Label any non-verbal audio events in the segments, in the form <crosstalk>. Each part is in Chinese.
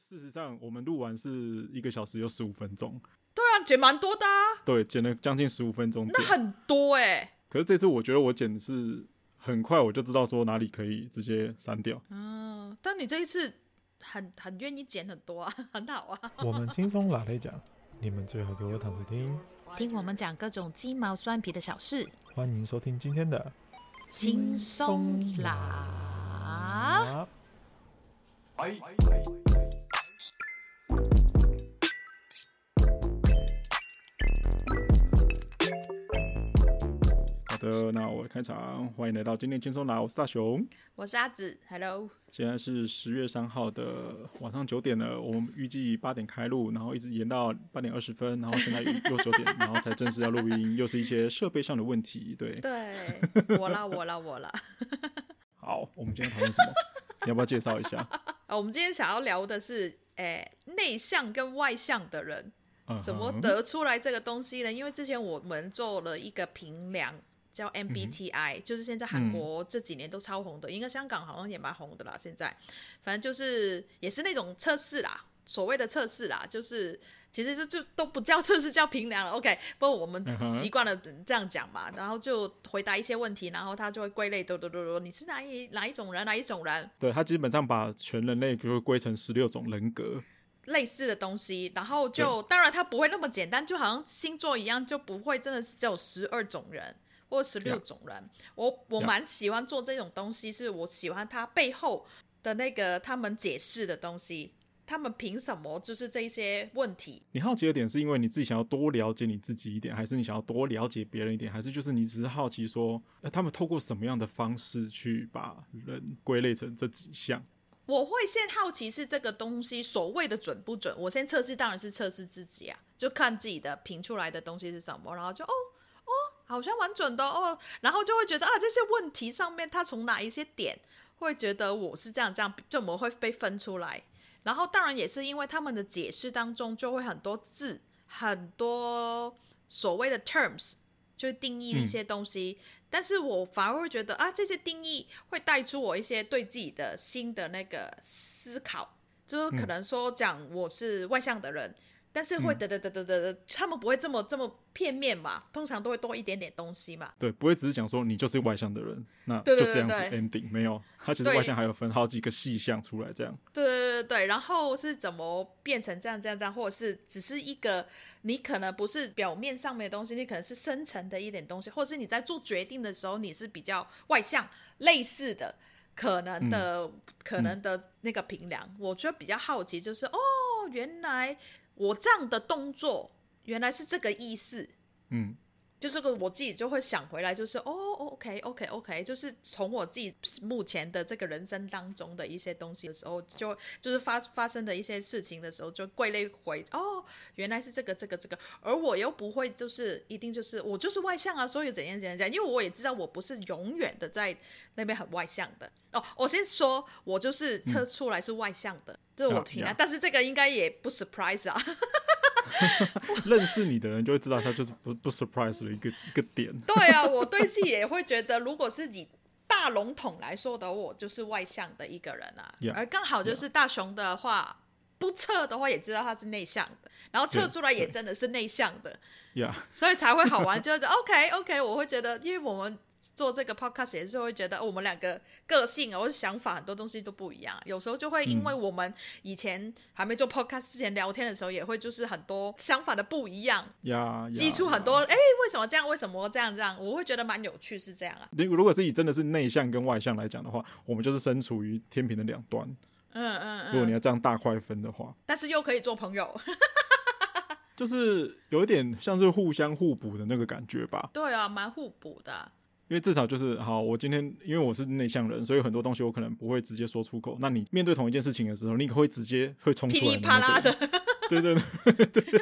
事实上，我们录完是一个小时有十五分钟。对啊，剪蛮多的啊。对，剪了将近十五分钟。那很多哎、欸。可是这次我觉得我剪的是很快，我就知道说哪里可以直接删掉。嗯，但你这一次很很愿意剪很多啊，<laughs> 很好啊。<laughs> 我们轻松拿来讲，你们最好给我躺着听，听我们讲各种鸡毛蒜皮的小事。欢迎收听今天的轻松拿。好的，那我开场，欢迎来到今天轻松拿，我是大雄，我是阿紫，Hello。现在是十月三号的晚上九点了，我们预计八点开录，然后一直延到八点二十分，然后现在又九点，然后才正式要录音，又是一些设备上的问题，对。对，我啦，我啦，我啦。好，我们今天讨论什么？你要不要介绍一下？啊，<laughs> 我们今天想要聊的是，诶、欸，内向跟外向的人怎么得出来这个东西呢？因为之前我们做了一个评量。叫 MBTI，、嗯、就是现在韩国这几年都超红的，嗯、应该香港好像也蛮红的啦。现在，反正就是也是那种测试啦，所谓的测试啦，就是其实就就都不叫测试，叫评量了。OK，不过我们习惯了这样讲嘛，然后就回答一些问题，然后他就会归类，嘟嘟嘟嘟，你是哪一哪一种人，哪一种人？对，他基本上把全人类就会归成十六种人格，类似的东西，然后就当然他不会那么简单，就好像星座一样，就不会真的是只有十二种人。或十六种人.我我蛮喜欢做这种东西，是我喜欢他背后的那个他们解释的东西，他们凭什么就是这些问题？你好奇的点是因为你自己想要多了解你自己一点，还是你想要多了解别人一点，还是就是你只是好奇说，呃，他们透过什么样的方式去把人归类成这几项？我会先好奇是这个东西所谓的准不准，我先测试，当然是测试自己啊，就看自己的评出来的东西是什么，然后就哦。好像蛮准的哦，然后就会觉得啊，这些问题上面他从哪一些点会觉得我是这样这样，怎么会被分出来？然后当然也是因为他们的解释当中就会很多字，很多所谓的 terms 就是定义一些东西，嗯，但是我反而会觉得啊，这些定义会带出我一些对自己的新的那个思考，就是可能说讲我是外向的人。但是会得得得得得得，他们不会这么这么片面嘛？通常都会多一点点东西嘛。对，不会只是讲说你就是外向的人，那就这样子 ending 没有。他其实外向还有分好几个细项出来，这样。对对对对，然后是怎么变成这样这样这样，或者是只是一个你可能不是表面上面的东西，你可能是深层的一点东西，或者是你在做决定的时候你是比较外向，类似的可能的、嗯、可能的那个平量、嗯，我觉得比较好奇，就是哦，原来。我这样的动作原来是这个意思，嗯，就是个我自己就会想回来，就是哦，OK，OK，OK，就是从我自己目前的这个人生当中的一些东西的时候，就就是发发生的一些事情的时候，就归类回哦，原来是这个这个这个，而我又不会就是一定就是我就是外向啊，所以怎样怎样怎样，因为我也知道我不是永远的在那边很外向的哦。我先说，我就是测出来是外向的。嗯这是我听啊，但是这个应该也不 surprise 啊。<laughs> 认识你的人就会知道，他就是不不 surprise 的一个一个点。对啊，我对自己也会觉得，如果是以大笼统来说的，我就是外向的一个人啊。Yeah, 而刚好就是大雄的话，yeah. 不测的话也知道他是内向的，然后测出来也真的是内向的。Yeah, 所以才会好玩，就是 OK OK，我会觉得，因为我们。做这个 podcast 也是会觉得我们两个个性啊，或者想法很多东西都不一样。有时候就会因为我们以前还没做 podcast 之前聊天的时候，也会就是很多想法的不一样，呀，激出很多哎，为什么这样？为什么这样？这样我会觉得蛮有趣，是这样啊。如果是以真的是内向跟外向来讲的话，我们就是身处于天平的两端。嗯嗯，嗯。如果你要这样大块分的话，但是又可以做朋友，<laughs> 就是有一点像是互相互补的那个感觉吧。对啊，蛮互补的。因为至少就是好，我今天因为我是内向人，所以很多东西我可能不会直接说出口。那你面对同一件事情的时候，你会直接会冲出来，噼里啪啦的，<laughs> <laughs> 对对对对对。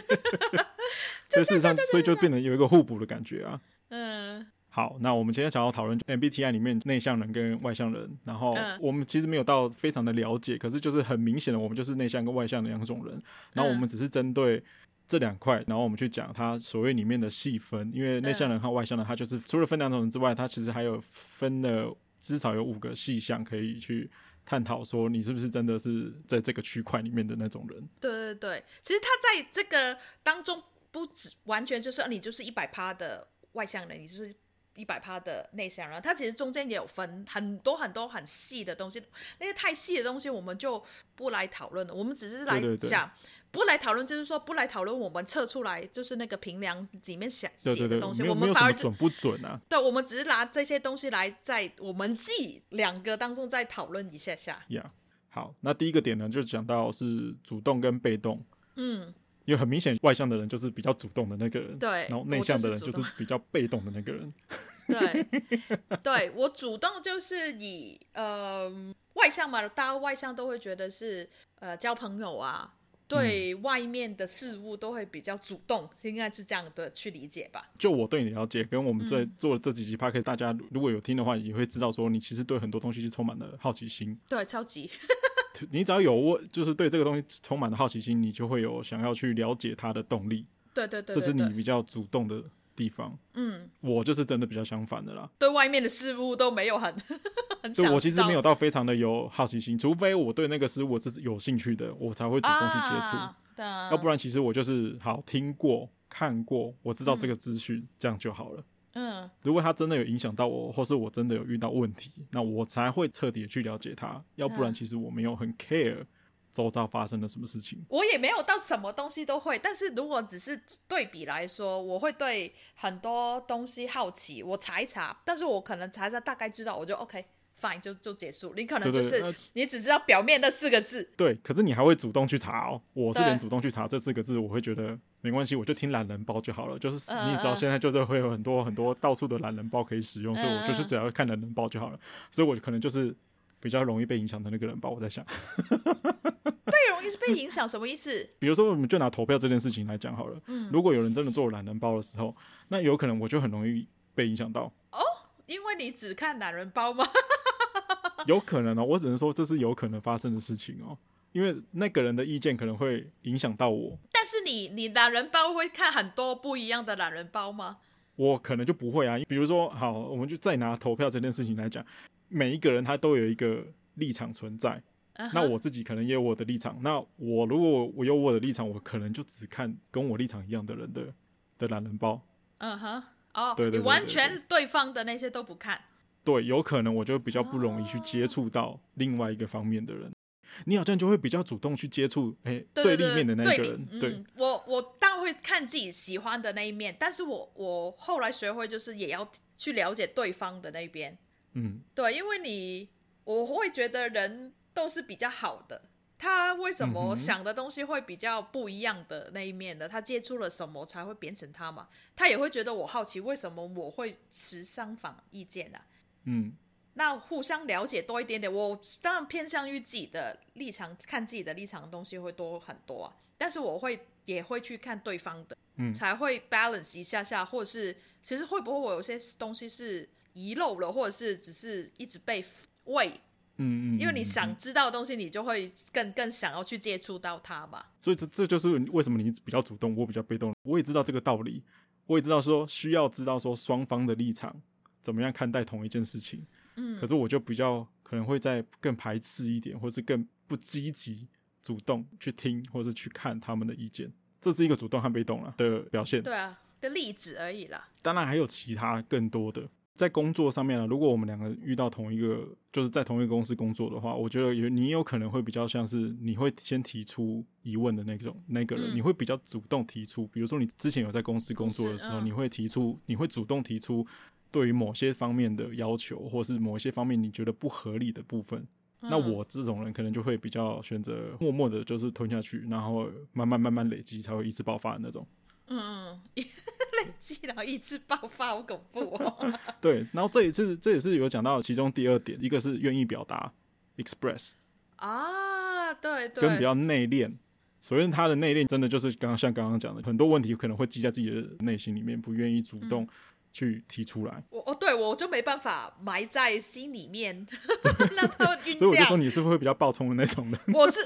所以事实上，所以就变成有一个互补的感觉啊。嗯。好，那我们今天想要讨论 MBTI 里面内向人跟外向人，然后我们其实没有到非常的了解，可是就是很明显的，我们就是内向跟外向的两种人。然后我们只是针对。这两块，然后我们去讲它所谓里面的细分，因为内向人和外向人，它就是除了分两种人之外，它其实还有分了至少有五个细项可以去探讨说你是不是真的是在这个区块里面的那种人。对对对，其实他在这个当中不止完全就是你就是一百趴的外向人，你就是。一百趴的内向人，他其实中间也有分很多很多很细的东西，那些太细的东西我们就不来讨论了。我们只是来讲，不来讨论，就是说不来讨论我们测出来就是那个评量里面写写的东西，对对对，我们反而准不准啊？对，我们只是拿这些东西来在我们自己两个当中再讨论一下下。呀、yeah，好，那第一个点呢，就讲到是主动跟被动。嗯。因为很明显，外向的人就是比较主动的那个人，对，然后内向的人就是比较被动的那个人。对，<laughs> 对我主动就是以呃外向嘛，大家外向都会觉得是呃交朋友啊，对外面的事物都会比较主动，应该是这样的去理解吧。就我对你了解，跟我们在做这几集 Podcast，大家如果有听的话，也会知道说你其实对很多东西是充满了好奇心。对，超级。<laughs> 你只要有问，就是对这个东西充满了好奇心，你就会有想要去了解它的动力。对对对，这是你比较主动的地方。嗯，我就是真的比较相反的啦。对外面的事物都没有很，<laughs> 很对我其实没有到非常的有好奇心，除非我对那个事物是有兴趣的，我才会主动去接触。啊，啊。要不然，其实我就是好听过、看过，我知道这个资讯，嗯，这样就好了。嗯，如果他真的有影响到我，或是我真的有遇到问题，那我才会彻底的去了解他。要不然，其实我没有很 care 周遭发生了什么事情。我也没有到什么东西都会，但是如果只是对比来说，我会对很多东西好奇，我查一查，但是我可能查一查大概知道，我就 OK。fine 就就结束，你可能就是你只知道表面那四个字。对，可是你还会主动去查哦。我是连主动去查这四个字，我会觉得没关系，我就听懒人包就好了。就是你知道现在就是会有很多很多到处的懒人包可以使用，嗯，所以我就是只要看懒人包就好了。所以我可能就是比较容易被影响的那个人吧。我在想，<laughs> 被容易是被影响什么意思？比如说，我们就拿投票这件事情来讲好了。嗯，如果有人真的做懒人包的时候，那有可能我就很容易被影响到。哦，因为你只看懒人包吗？<laughs> 有可能哦，我只能说这是有可能发生的事情哦，因为那个人的意见可能会影响到我。但是你你懒人包会看很多不一样的懒人包吗？我可能就不会啊。比如说，好，我们就再拿投票这件事情来讲，每一个人他都有一个立场存在。Uh-huh. 那我自己可能也有我的立场。那我如果我有我的立场，我可能就只看跟我立场一样的人的的懒人包。嗯哼，哦，对对，你完全对方的那些都不看。对，有可能我就比较不容易去接触到另外一个方面的人，你好像就会比较主动去接触，哎，对立面的那个人。对，我我当然会看自己喜欢的那一面，但是我我后来学会就是也要去了解对方的那边。嗯，对，因为你我会觉得人都是比较好的，他为什么想的东西会比较不一样的那一面的？他接触了什么才会变成他嘛？他也会觉得我好奇，为什么我会持相反意见啊？嗯，那互相了解多一点点，我当然偏向于自己的立场，看自己的立场的东西会多很多啊。但是我会也会去看对方的，嗯，才会 balance 一下下，或者是其实会不会我有些东西是遗漏了，或者是只是一直被喂，嗯嗯，因为你想知道的东西，你就会更更想要去接触到它吧。所以这这就是为什么你比较主动，我比较被动。我也知道这个道理，我也知道说需要知道说双方的立场。怎么样看待同一件事情？嗯，可是我就比较可能会在更排斥一点，或是更不积极主动去听或是去看他们的意见，这是一个主动和被动了的表现。对啊，的例子而已啦。当然还有其他更多的，在工作上面啊，如果我们两个遇到同一个，就是在同一个公司工作的话，我觉得有你有可能会比较像是你会先提出疑问的那种那个人，嗯，你会比较主动提出，比如说你之前有在公司工作的时候，嗯，你会提出，你会主动提出。对于某些方面的要求，或是某一些方面你觉得不合理的部分，嗯，那我这种人可能就会比较选择默默的，就是吞下去，然后慢慢慢慢累积，才会一次爆发的那种。嗯，<laughs> 累积然后一次爆发，好恐怖哦。<laughs> 对，然后这一次这也是有讲到其中第二点，一个是愿意表达，express 啊，对对，跟比较内敛。首先，他的内敛真的就是刚刚像刚刚讲的，很多问题可能会积在自己的内心里面，不愿意主动。嗯去提出来，我哦，对我就没办法埋在心里面，<laughs> 让它晕掉。所以我就说你是不是会比较暴冲的那种人？我是，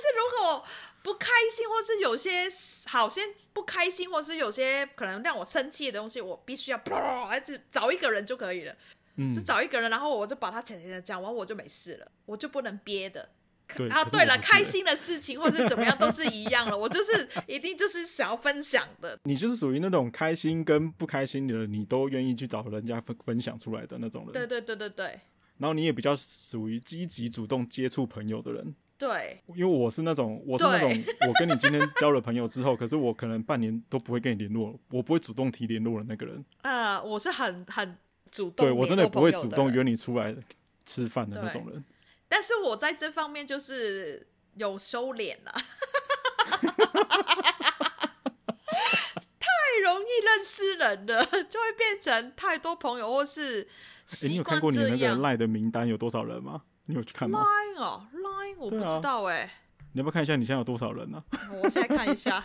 是，如果不开心，或是有些好些不开心，或是有些可能让我生气的东西，我必须要，还是找一个人就可以了。嗯，就找一个人，然后我就把他讲讲讲完，我就没事了，我就不能憋的。对啊，对了，开心的事情或是怎么样都是一样了，我就是一定就是想要分享的。你就是属于那种开心跟不开心的人，你都愿意去找人家分分享出来的那种人。对对对对对。然后你也比较属于积极主动接触朋友的人。对。因为我是那种，我是那种，<laughs> 我跟你今天交了朋友之后，可是我可能半年都不会跟你联络，我不会主动提联络的那个人。啊、呃，我是很很主动，对我真的不会主动约你出来吃饭的那种人。但是我在这方面就是有收敛了，太容易认识人了，就会变成太多朋友，或是你有看过你那个 Line 的名单有多少人吗？你有去看吗？Line 哦，Line 我不知道哎，欸。你要不要看一下你现在有多少人呢？啊？我现在看一下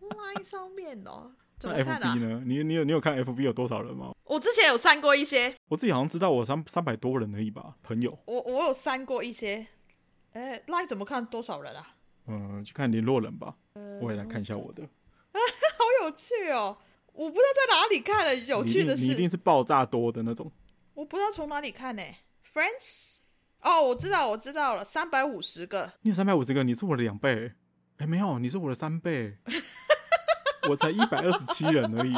Line 上面哦，怎么看啊？呢？你你有你有看 FB 有多少人吗？我之前有删过一些，我自己好像知道我三三百多人而已吧，朋友。我我有删过一些，哎，Line 怎么看多少人啊？嗯、呃，去看联络人吧。呃、我也来看一下我的。<laughs> 好有趣哦！我不知道在哪里看了，有趣的是，你一定是爆炸多的那种。我不知道从哪里看呢？Friends？哦，我知道，我知道了，三百五十个。你有三百五十个，你是我的两倍。哎，没有，你是我的三倍。<laughs> 我才一百二十七人而已，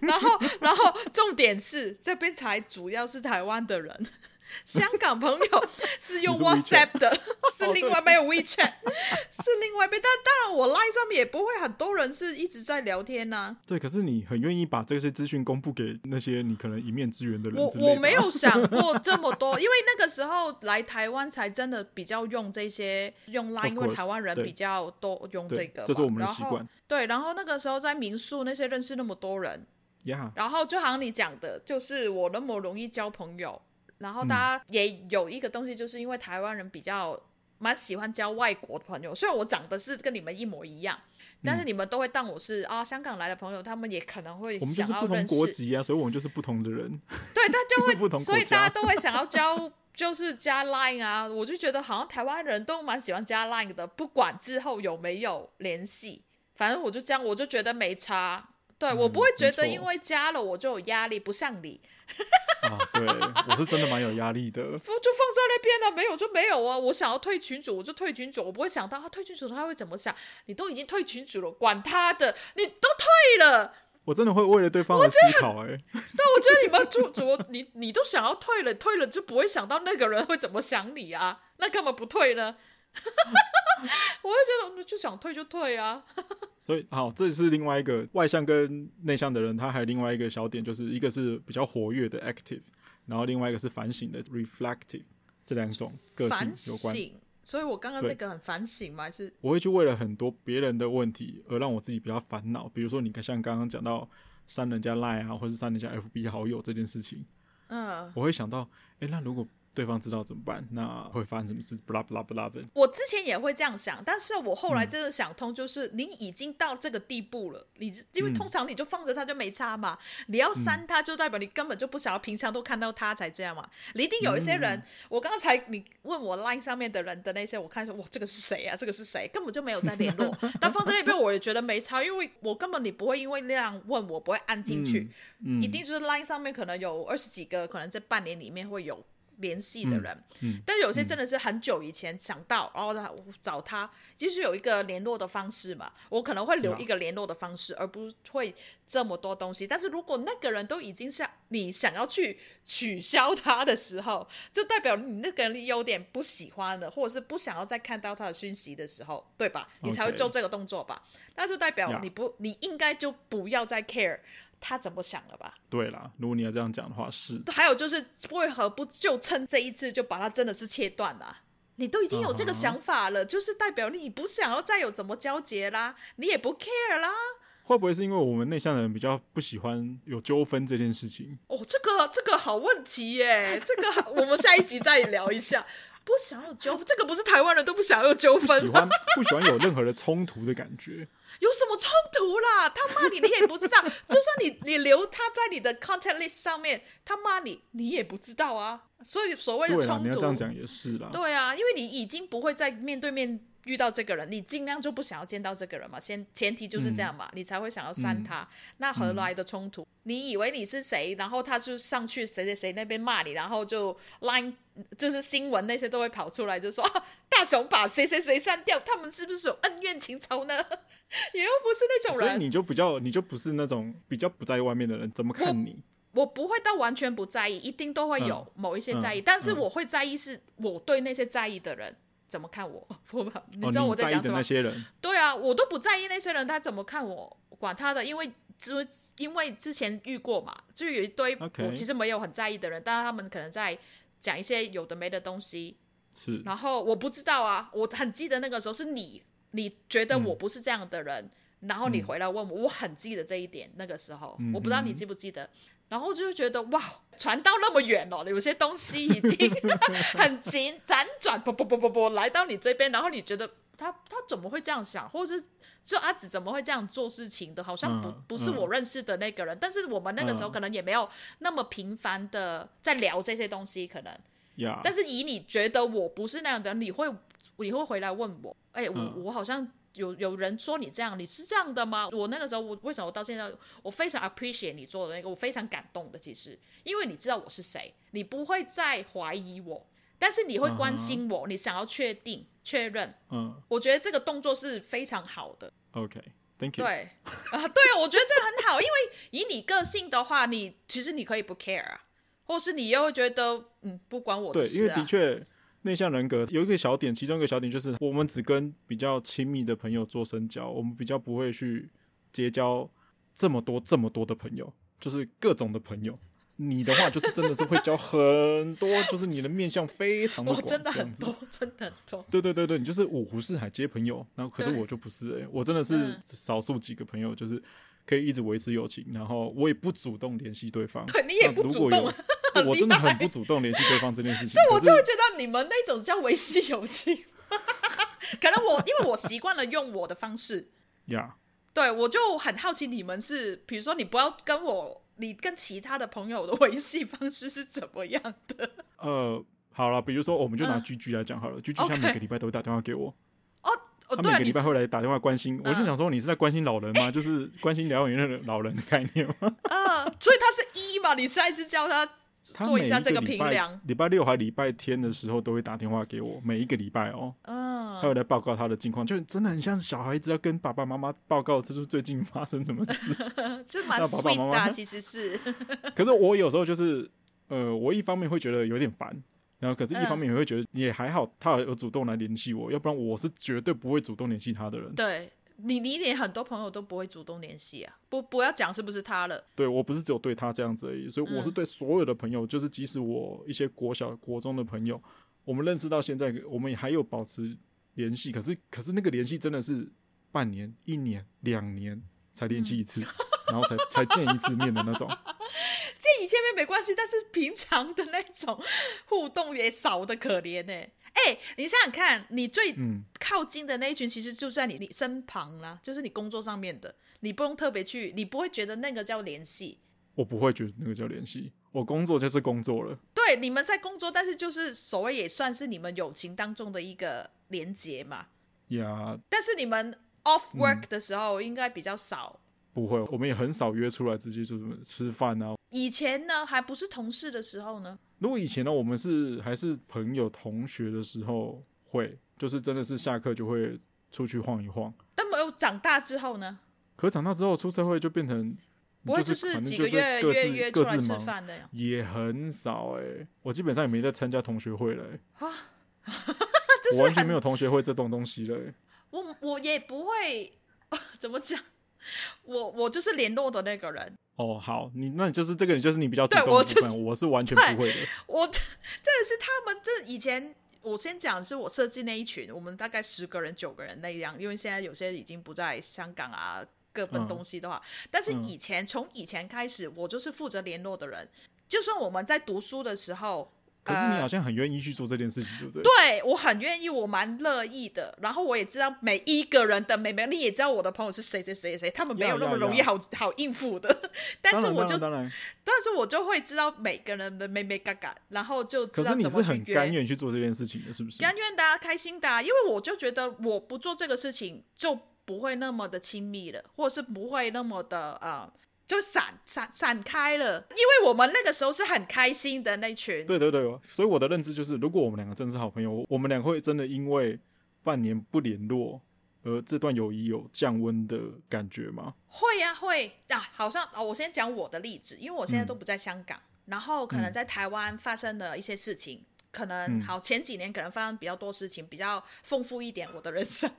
然后，然后重点是这边才主要是台湾的人。香港朋友 <laughs> 是用 WhatsApp 的，<laughs> 是，是另外没有 WeChat，<laughs> 是另外一边。但当然，我 Line 上面也不会很多人是一直在聊天呐、啊。对，可是你很愿意把这些资讯公布给那些你可能一面之缘的人。我我没有想过这么多，因为那个时候来台湾才真的比较用这些用 Line，因为台湾人比较多用这个，这是我们的习惯。对，然后那个时候在民宿那些认识那么多人，Yeah. 然后就好像你讲的，就是我那么容易交朋友。然后大家也有一个东西，就是因为台湾人比较蛮喜欢交外国的朋友，虽然我长得是跟你们一模一样，但是你们都会当我是啊香港来的朋友，他们也可能会想要认识。我们就是不同国籍啊，所以我们就是不同的人。对，他就会 <laughs> 同，所以大家都会想要交，就是加 Line 啊。我就觉得好像台湾人都蛮喜欢加 Line 的，不管之后有没有联系，反正我就这样，我就觉得没差。对、嗯、我不会觉得因为加了我就有压力，不像你。<laughs> 啊，对，我是真的蛮有压力的。就放在那边了，没有就没有啊。我想要退群主，我就退群主，我不会想到他退群主他会怎么想。你都已经退群主了，管他的，你都退了。我真的会为了对方而思考哎。<laughs> 但，我觉得你们主主你你都想要退了，退了就不会想到那个人会怎么想你啊？那干嘛不退呢？<laughs> 我会觉得就想退就退啊。所以好，这是另外一个外向跟内向的人，他还有另外一个小点，就是一个是比较活跃的 active，然后另外一个是反省的 reflective，这两种个性有关。反省，所以我刚刚那个很反省吗？还是我会去为了很多别人的问题而让我自己比较烦恼，比如说你看像刚刚讲到删人家 line 啊，或是删人家 FB 好友这件事情，嗯，我会想到，哎，那如果对方知道怎么办？那会发生什么事？不啦不啦不啦的。我之前也会这样想，但是我后来真的想通，就是你已经到这个地步了，你因为通常你就放着他就没差嘛。你要删他，就代表你根本就不想要平常都看到他才这样嘛。你一定有一些人，我刚才你问我 Line 上面的人的那些，我看说哇，这个是谁啊？这个是谁？根本就没有在联络。<laughs> 但放在那边我也觉得没差，因为我根本你不会因为那样问我不会按进去，一定就是 Line 上面可能有二十几个，可能这半年里面会有。联系的人，嗯嗯、但有些真的是很久以前想到，嗯、然后他找他，就是有一个联络的方式嘛。我可能会留一个联络的方式，嗯、而不会这么多东西。但是如果那个人都已经像你想要去取消他的时候，就代表你那个人有点不喜欢了，或者是不想要再看到他的讯息的时候，对吧？你才会做这个动作吧？那.就代表你不，嗯、你应该就不要再 care。他怎么想了吧？对啦，如果你要这样讲的话，是。还有就是，为何不就趁这一次就把它真的是切断了？你都已经有这个想法了，uh huh. 就是代表你不想要再有怎么交接啦，你也不 care 啦。会不会是因为我们内向的人比较不喜欢有纠纷这件事情？哦，这个这个好问题耶，这个我们下一集再聊一下。不想要纠纷，<laughs> 这个不是台湾人都不想要纠纷，不喜欢不喜欢有任何的冲突的感觉。<laughs> 有什么冲突啦？他骂你，你也不知道。<laughs> 就算你你留他在你的 contact list 上面，他骂你，你也不知道啊。所以所谓的冲突，你要这样讲也是啦。对啊，因为你已经不会再面对面遇到这个人，你尽量就不想要见到这个人嘛，先前提就是这样嘛，嗯、你才会想要删他。嗯、那何来的冲突？嗯、你以为你是谁，然后他就上去谁谁谁那边骂你，然后就 line 就是新闻那些都会跑出来，就说、啊、大雄把谁谁谁删掉，他们是不是有恩怨情仇呢？<laughs> 也又不是那种人，所以你就比较，你就不是那种比较不在意外面的人，怎么看你？我，不会到完全不在意，一定都会有某一些在意，但是我会在意是我对那些在意的人。怎么看我？<laughs> 不，你知道我在讲什么？哦、对啊，我都不在意那些人，他怎么看我，管他的。因为之因为之前遇过嘛，就有一堆我其实没有很在意的人.但是他们可能在讲一些有的没的东西。是。然后我不知道啊，我很记得那个时候是你，你觉得我不是这样的人，嗯、然后你回来问我，我很记得这一点。那个时候，嗯、我不知道你记不记得。然后就觉得哇，传到那么远了，有些东西已经 <laughs> 很紧辗转，不不不不不，来到你这边，然后你觉得他他怎么会这样想，或者是就阿紫怎么会这样做事情的？好像不、嗯、不是我认识的那个人，嗯、但是我们那个时候可能也没有那么频繁的在聊这些东西，可能。Yeah. 但是以你觉得我不是那样的，你会你会回来问我，哎，我、嗯、我好像。有有人说你这样，你是这样的吗？我那个时候，我为什么我到现在，我非常 appreciate 你做的那个，我非常感动的。其实，因为你知道我是谁，你不会再怀疑我，但是你会关心我，uh huh. 你想要确定、确认。嗯、uh，huh. 我觉得这个动作是非常好的。OK，Thank you。对 <laughs> 啊，对啊，我觉得这个很好，因为以你个性的话，你其实你可以不 care 啊，或是你又会觉得嗯，不关我的事啊。对，因为的确。内向人格有一个小点，其中一个小点就是我们只跟比较亲密的朋友做深交，我们比较不会去结交这么多这么多的朋友，就是各种的朋友。你的话就是真的是会交很多，就是你的面相非常的广，真的很多，真的很多。对对对对，你就是五湖四海皆朋友，然后可是我就不是哎、欸，我真的是少数几个朋友，就是可以一直维持友情，然后我也不主动联系对方。对，你也不主动。我真的很不主动联系对方这件事情，<laughs> 所以我就会觉得你们那种叫维系友情。<laughs> 可能我因为我习惯了用我的方式，呀对，我就很好奇你们是，比如说你不要跟我，你跟其他的朋友的维系方式是怎么样的？<laughs> 呃，好了，比如说我们就拿居居来讲好了、嗯、，G G 他每个礼拜都会打电话给我，哦，每个礼拜会来打电话关心，我就想说你是在关心老人吗？嗯、就是关心疗养院的老人的概念吗？啊、嗯，所以他是一嘛，你下一次叫他。做一下这个评量。礼拜六还礼拜天的时候都会打电话给我，每一个礼拜哦。嗯。他会来报告他的近况，就真的很像小孩子要跟爸爸妈妈报告，他说最近发生什么事。<laughs> 这蛮 sweet 的，其实是。<laughs> 可是我有时候就是，呃，我一方面会觉得有点烦，然后可是一方面也会觉得也还好，他有主动来联系我，要不然我是绝对不会主动联系他的人。对。你你连很多朋友都不会主动联系啊？不不要讲是不是他了？对，我不是只有对他这样子而已，所以我是对所有的朋友，嗯、就是即使我一些国小国中的朋友，我们认识到现在，我们也还有保持联系。可是可是那个联系真的是半年、一年、两年才联系一次，嗯、<laughs> 然后才才见一次面的那种。<laughs> 见一见面没关系，但是平常的那种互动也少的可怜呢、欸。哎、欸，你想想看，你最靠近的那一群，其实就在你你身旁啦，就是你工作上面的，你不用特别去，你不会觉得那个叫联系。我不会觉得那个叫联系，我工作就是工作了。对，你们在工作，但是就是所谓也算是你们友情当中的一个连结嘛。呀 Yeah，但是你们 off work 的时候应该比较少。不会，我们也很少约出来直接就是吃饭啊。以前呢，还不是同事的时候呢。如果以前呢，我们是还是朋友、同学的时候，会就是真的是下课就会出去晃一晃。但没有长大之后呢？可长大之后出社会就变成，不会就是几个月约约出来吃饭的呀？也很少哎、欸，我基本上也没在参加同学会了、欸。啊，<laughs> 我完全没有同学会这种东西了、欸。我我也不会，<laughs> 怎么讲？我我就是联络的那个人哦，好，你那你就是这个人，就是你比较主动的部分，对我，就是、我是完全不会的。我 <laughs> 这是他们这以前，我先讲是我设计那一群，我们大概十个人九个人那样，因为现在有些已经不在香港啊，各奔东西的话，嗯、但是以前从、嗯、以前开始，我就是负责联络的人，就算我们在读书的时候。可是你好像很愿意去做这件事情，对不对？对，我很愿意，我蛮乐意的。然后我也知道每一个人的妹妹，你也知道我的朋友是谁谁谁谁，他们没有那么容易好 <laughs> 好应付的。<laughs> 但是我就当然，但是我就会知道每个人的妹妹嘎嘎，然后就知道怎么去甘愿去做这件事情的，是不是？甘愿的、啊，开心的、啊，因为我就觉得我不做这个事情就不会那么的亲密了，或者是不会那么的呃。就散散散开了，因为我们那个时候是很开心的那群。对对对，所以我的认知就是，如果我们两个真的是好朋友，我们俩会真的因为半年不联络而这段友谊有降温的感觉吗？会呀、啊，会啊，好像啊，我先讲我的例子，因为我现在都不在香港，嗯、然后可能在台湾发生了一些事情，嗯、可能好前几年可能发生比较多事情，比较丰富一点我的人生。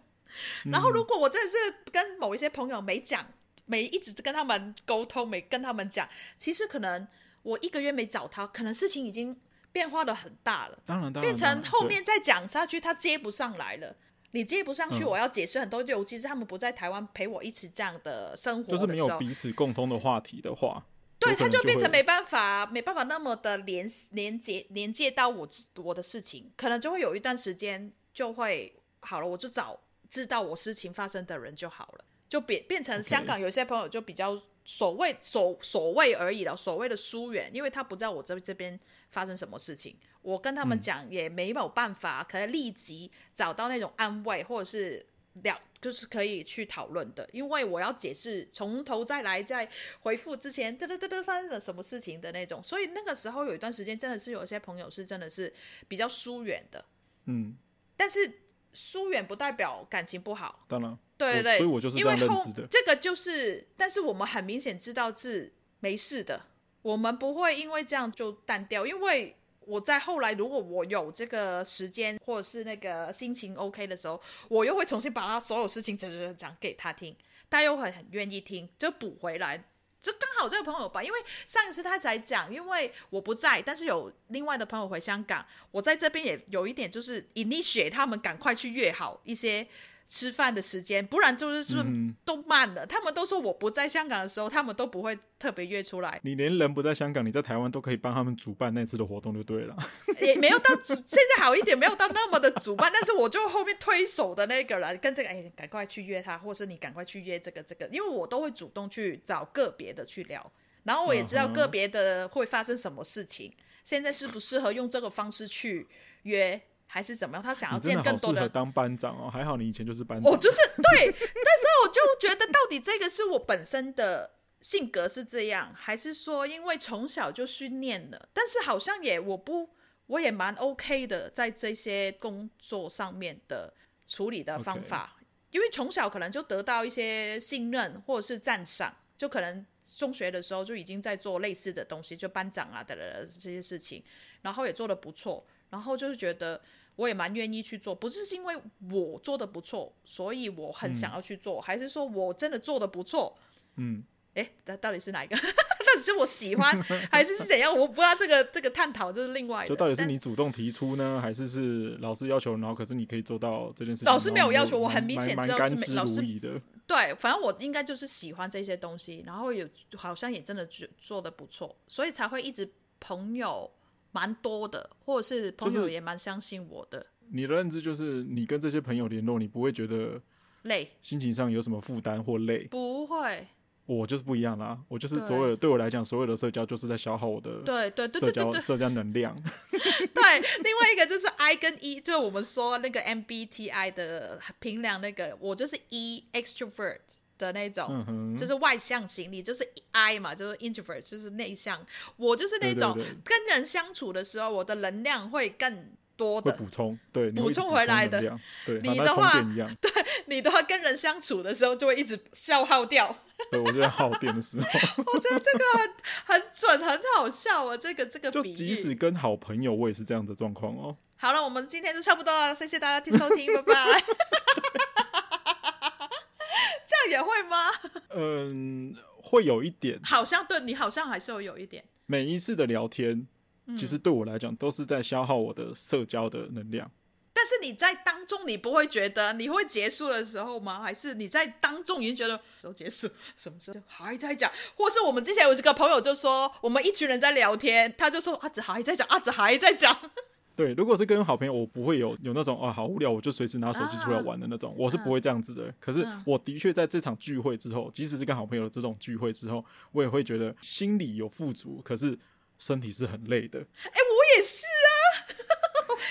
嗯、然后如果我真的是跟某一些朋友没讲。没一直跟他们沟通，没跟他们讲，其实可能我一个月没找他，可能事情已经变化的很大了。当然，当然，变成后面再讲下去，他接不上来了。你接不上去，我要解释很多。尤其是他们不在台湾陪我一起这样的生活的就是没有彼此共通的话题的话，对，他就变成没办法，没办法那么的连连接连接到我我的事情，可能就会有一段时间就会好了，我就找知道我事情发生的人就好了。就变变成香港有些朋友就比较所谓所所谓而已了，所谓的疏远，因为他不知道我这这边发生什么事情，我跟他们讲也没有办法，可以立即找到那种安慰或者是了，就是可以去讨论的，因为我要解释从头再来在回复之前嘚嘚嘚嘚发生了什么事情的那种，所以那个时候有一段时间真的是有些朋友是真的是比较疏远的，嗯，但是疏远不代表感情不好，当然。对对对，所以我就是这样认知的。这个就是，但是我们很明显知道是没事的，我们不会因为这样就淡掉。因为我在后来，如果我有这个时间或者是那个心情 OK 的时候，我又会重新把他所有事情讲讲讲给他听，他又会很愿意听，就补回来。就刚好这个朋友吧，因为上一次他才讲，因为我不在，但是有另外的朋友回香港，我在这边也有一点就是 initiate 他们赶快去约好一些。吃饭的时间，不然就是说都慢了。嗯、他们都说我不在香港的时候，他们都不会特别约出来。你连人不在香港，你在台湾都可以帮他们主办那次的活动就对了。<laughs> 也没有到主，现在好一点，没有到那么的主办，但是我就后面推手的那个人，跟这个哎，赶快去约他，或是你赶快去约这个这个，因为我都会主动去找个别的去聊，然后我也知道个别的会发生什么事情，嗯、现在适不适合用这个方式去约。还是怎么样？他想要见更多的。的当班长哦，还好你以前就是班长。我就是对，但是我就觉得，到底这个是我本身的性格是这样，还是说因为从小就训练了？但是好像也我不，我也蛮 OK 的，在这些工作上面的处理的方法，Okay. 因为从小可能就得到一些信任或者是赞赏，就可能中学的时候就已经在做类似的东西，就班长啊的这些事情，然后也做得不错，然后就是觉得。我也蛮愿意去做，不是是因为我做的不错，所以我很想要去做，嗯、还是说我真的做的不错？嗯，哎，那到底是哪一个？<laughs> 到底是我喜欢，<laughs> 还是是怎样？我不知道这个这个探讨就是另外的。就到底是你主动提出呢，还是是老师要求，然后可是你可以做到这件事情？老师没有要求，我很明显知道是没老师的。对，反正我应该就是喜欢这些东西，然后有好像也真的做做的不错，所以才会一直朋友。蛮多的，或者是朋友也蛮相信我的。你的认知就是，你跟这些朋友联络，你不会觉得累，心情上有什么负担或累？不会。我就是不一样啦，我就是所有对，对我来讲，所有的社交就是在消耗我的对对对社交社交能量。<laughs> 对，另外一个就是 I 跟 E，就是我们说那个 MBTI 的评量那个，我就是 E extrovert。的那种，嗯、就是外向型，你就是 I 嘛，就是 introvert，就是内向。我就是那种跟人相处的时候，我的能量会更多的补充，对，补充回来的。对，你的话，对，你的话跟人相处的时候就会一直消耗掉。<laughs> 对，我觉得耗电的时候，<laughs> 我觉得这个很很准，很好笑啊！这个这个比即使跟好朋友，我也是这样的状况哦。好了，我们今天就差不多了，谢谢大家听收听，拜拜。<laughs> 也会吗？嗯，会有一点。好像对你好像还是会有一点。每一次的聊天，其实对我来讲都是在消耗我的社交的能量。但是你在当中，你不会觉得你会结束的时候吗？还是你在当中已经觉得都结束，什么时候还在讲？或是我们之前有一个朋友就说，我们一群人在聊天，他就说阿子还在讲，阿子还在讲。对，如果是跟好朋友，我不会有有那种啊好无聊，我就随时拿手机出来玩的那种，啊、我是不会这样子的。可是我的确在这场聚会之后，即使是跟好朋友的这种聚会之后，我也会觉得心里有富足，可是身体是很累的。哎、欸，我也是啊，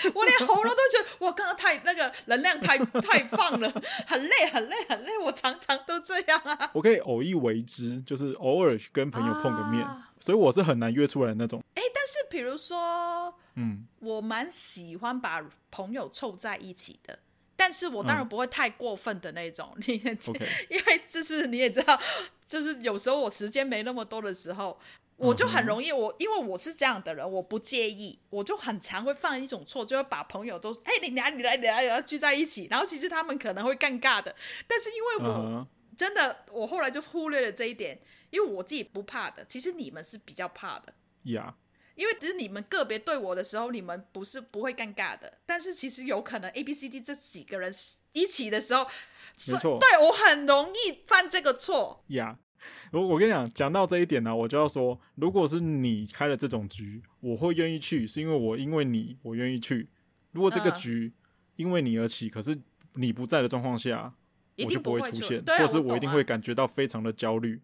<laughs> 我连喉咙都觉得我刚刚太那个能量太太放了，<laughs> 很累很累很累，我常常都这样啊。我可以偶一为之，就是偶尔跟朋友碰个面。啊所以我是很难约出来的那种。哎、欸，但是比如说，嗯，我蛮喜欢把朋友凑在一起的，但是我当然不会太过分的那种。你、嗯、<laughs> 因为就是你也知道，就是有时候我时间没那么多的时候，我就很容易我，因为我是这样的人，我不介意，我就很常会犯一种错，就会把朋友都，哎、欸，你来，你来，你来，你来聚在一起，然后其实他们可能会尴尬的，但是因为我、嗯、真的，我后来就忽略了这一点。因为我自己不怕的，其实你们是比较怕的呀。Yeah. 因为只是你们个别对我的时候，你们不是不会尴尬的，但是其实有可能 A、B、C、D 这几个人一起的时候，没错，对我很容易犯这个错呀。<laughs> 我、我跟你讲，讲到这一点呢、啊，我就要说，如果是你开了这种局，我会愿意去，是因为我因为你我愿意去。如果这个局因为你而起，可是你不在的状况下，我就不会出现，或是我一定会感觉到非常的焦虑。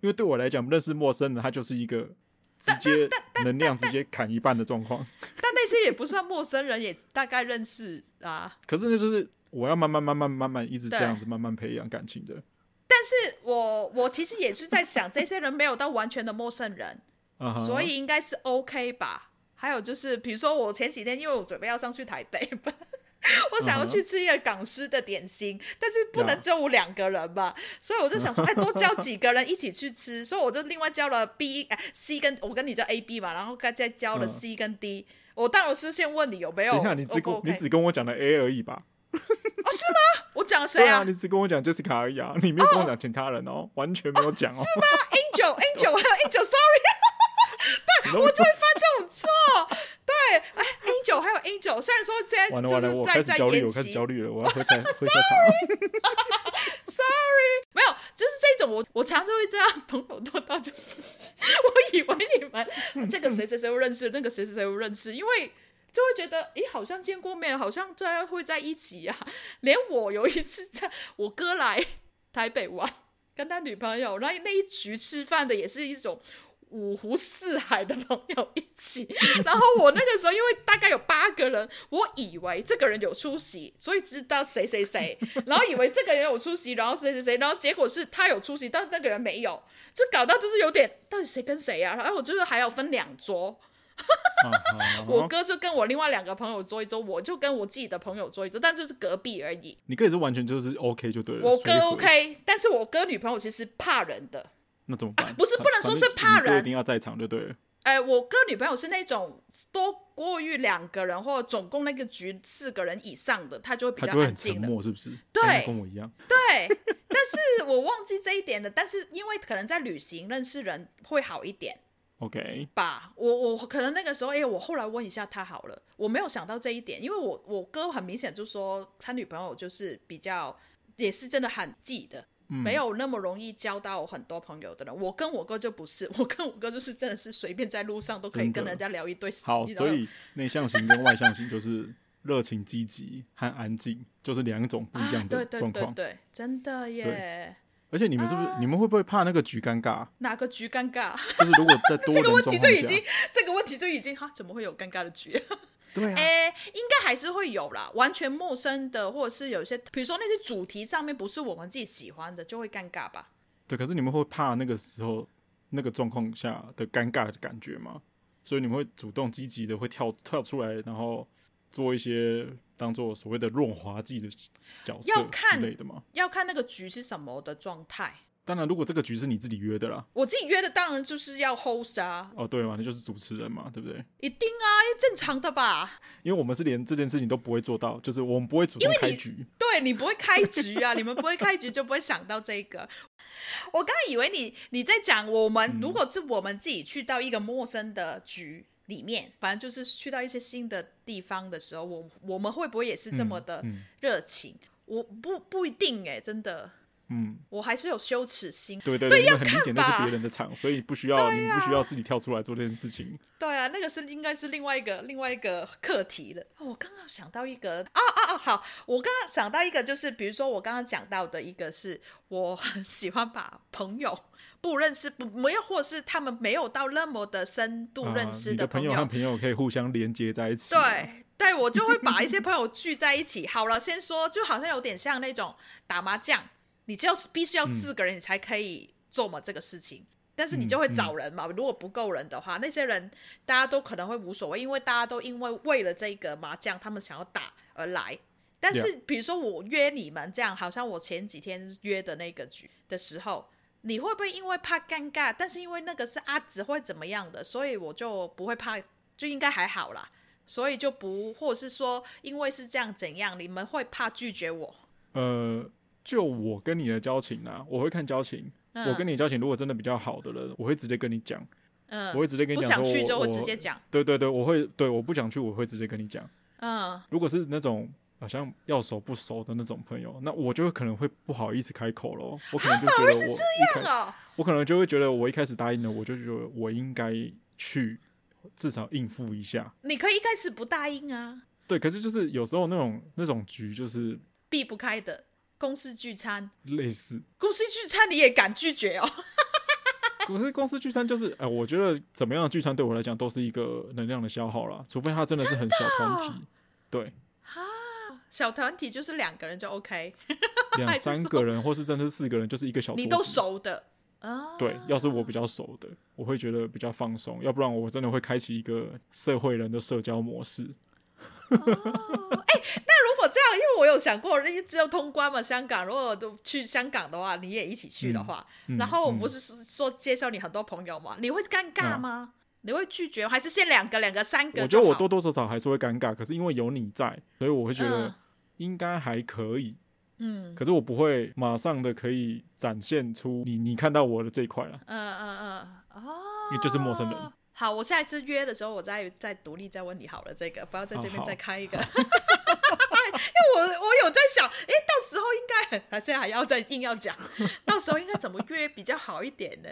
因为对我来讲，认识陌生人，他就是一个 <laughs> 直接能量直接砍一半的状况。<laughs> 但那些也不算陌生人，也大概认识啊。可是那就是我要慢慢、慢慢、慢慢一直这样子慢慢培养感情的。但是我我其实也是在想，这些人没有到完全的陌生人，<laughs> 所以应该是 OK 吧。还有就是，比如说我前几天，因为我准备要上去台北。<laughs> 我想要去吃一个港式的点心，uh huh. 但是不能只有我两个人吧.所以我就想说，<laughs> 哎，多叫几个人一起去吃，所以我就另外叫了 B，哎，C 跟我跟你叫 A、B 嘛，然后再再叫了 C 跟 D。Uh. 我当然是先问你有没有，你看你只跟你只跟我讲了 A 而已吧？<laughs> 哦，是吗？我讲了谁啊？你只跟我讲 Jessica 而已啊，你没有跟我讲其他人哦，oh. 完全没有讲哦。是吗？<laughs> Angel，Angel，<laughs> 还有 Angel，Sorry。对，我就会犯这种错。对，哎，Angel 还有 Angel，虽然说现在完了完了，我开始焦虑，我开始焦虑了，我要喝茶，喝茶。Sorry，没有，就是这种我我常常就会这样，朋友多到就是，我以为你们这个谁谁谁会认识，那个谁谁谁会认识，因为就会觉得，诶，好像见过面，好像在会在一起呀。<laughs> 连我有一次在我哥来台北玩，跟他女朋友，然后那一局吃饭的也是一种。五湖四海的朋友一起，<laughs> 然后我那个时候因为大概有八个人，我以为这个人有出席，所以知道谁谁谁，然后以为这个人有出席，然后谁谁谁，然后结果是他有出席，但那个人没有，就搞到就是有点到底谁跟谁啊？然后我就是还要分两桌，<laughs> 我哥就跟我另外两个朋友坐一桌，我就跟我自己的朋友坐一桌，但就是隔壁而已。你哥也是完全就是 OK 就对了。我哥 OK，但是我哥女朋友其实怕人的。那怎么办？啊、不是不能说是怕人，一定要在场就对了。哎、欸，我哥女朋友是那种多过于两个人，或总共那个局四个人以上的，他就会比较安静了。是不是？对，跟我一样。对，但是我忘记这一点了。但是因为可能在旅行认识人会好一点，OK 吧？我我可能那个时候，哎、欸，我后来问一下他好了，我没有想到这一点，因为我我哥很明显就说他女朋友就是比较也是真的很记的。没有那么容易交到很多朋友的人，我跟我哥就不是，我跟我哥就是真的是随便在路上都可以跟人家聊一堆。好，所以 <laughs> 内向型跟外向型就是热情积极和安静，就是两种不一样的状况。对对对对，真的耶。而且你们是不是你们会不会怕那个局尴尬？哪个局尴尬？就是如果在 <laughs> 这个问题就已经这个问题就已经哈，怎么会有尴尬的局？<laughs> 对啊，<laughs> 哎，应该还是会有啦。完全陌生的，或者是有些，比如说那些主题上面不是我们自己喜欢的，就会尴尬吧？对，可是你们会怕那个时候那个状况下的尴尬的感觉吗？所以你们会主动积极的会跳跳出来，然后做一些当做所谓的润滑剂的角色之类的吗？要看，要看那个局是什么的状态。当然，如果这个局是你自己约的啦，我自己约的当然就是要 host 啊。哦，对嘛，那就是主持人嘛，对不对？一定啊，正常的吧。因为我们是连这件事情都不会做到，就是我们不会主动开局。你对你不会开局啊，你们不会开局就不会想到这个。我刚刚以为你你在讲我们，如果是我们自己去到一个陌生的局，里面，反正就是去到一些新的地方的时候，我我们会不会也是这么的热情？嗯嗯、我不不一定哎，真的。嗯，我还是有羞耻心。对对对，因为很明显那是别人的场，所以不需要、啊、你不需要自己跳出来做这件事情。对啊，那个是应该是另外一个另外一个课题了。我刚刚想到一个啊啊啊！好，我刚刚想到一个，就是比如说我刚刚讲到的一个是，我很喜欢把朋友不认识不没有，或者是他们没有到那么的深度认识的朋友，啊、朋友和朋友可以互相连接在一起。对对，我就会把一些朋友聚在一起。好了，先说，就好像有点像那种打麻将。你就必须要四个人，你才可以做嘛这个事情。嗯、但是你就会找人嘛。嗯嗯、如果不够人的话，那些人大家都可能会无所谓，因为大家都因为为了这个麻将，他们想要打而来。但是比如说我约你们这样，好像我前几天约的那个局的时候，你会不会因为怕尴尬？但是因为那个是阿紫会怎么样的，所以我就不会怕，就应该还好啦。所以就不，或者是说因为是这样怎样，你们会怕拒绝我？呃。就我跟你的交情啊，我会看交情。嗯、我跟你交情如果真的比较好的人，我会直接跟你讲。嗯，我会直接跟你讲说，不想去就会直接讲。对对对，我会对我不想去，我会直接跟你讲。嗯，如果是那种好像要熟不熟的那种朋友，那我就可能会不好意思开口咯。我可能就觉得我一开，哦、我可能就会觉得我一开始答应了，我就觉得我应该去，至少应付一下。你可以一开始不答应啊。对，可是就是有时候那种那种局就是避不开的。公司聚餐类似，公司聚餐你也敢拒绝哦？<laughs> 可是公司聚餐就是，哎、呃，我觉得怎么样的聚餐对我来讲都是一个能量的消耗啦，除非他真的是很小团体，对啊，小团体就是两个人就 OK，<laughs> 两 <laughs> 三个人或是真的是四个人就是一个小，你都熟的啊？对，要是我比较熟的，我会觉得比较放松，要不然我真的会开启一个社会人的社交模式。哦，<laughs> 哎，那如果这样，因为我有想过，因为只有通关嘛，香港，如果都去香港的话，你也一起去的话，嗯嗯、然后我不是说介绍你很多朋友嘛？你会尴尬吗？啊、你会拒绝，还是先两个、两个、三个？我觉得我多多少少还是会尴尬，可是因为有你在，所以我会觉得应该还可以。嗯，可是我不会马上的可以展现出你你看到我的这一块了。嗯嗯嗯，哦，因为就是陌生人。好，我下一次约的时候，我再再独立再问你好了，这个不要在这边再开一个，<laughs> 因为我我有在想，哎，到时候应该还现在还要再硬要讲，<laughs> 到时候应该怎么约比较好一点呢？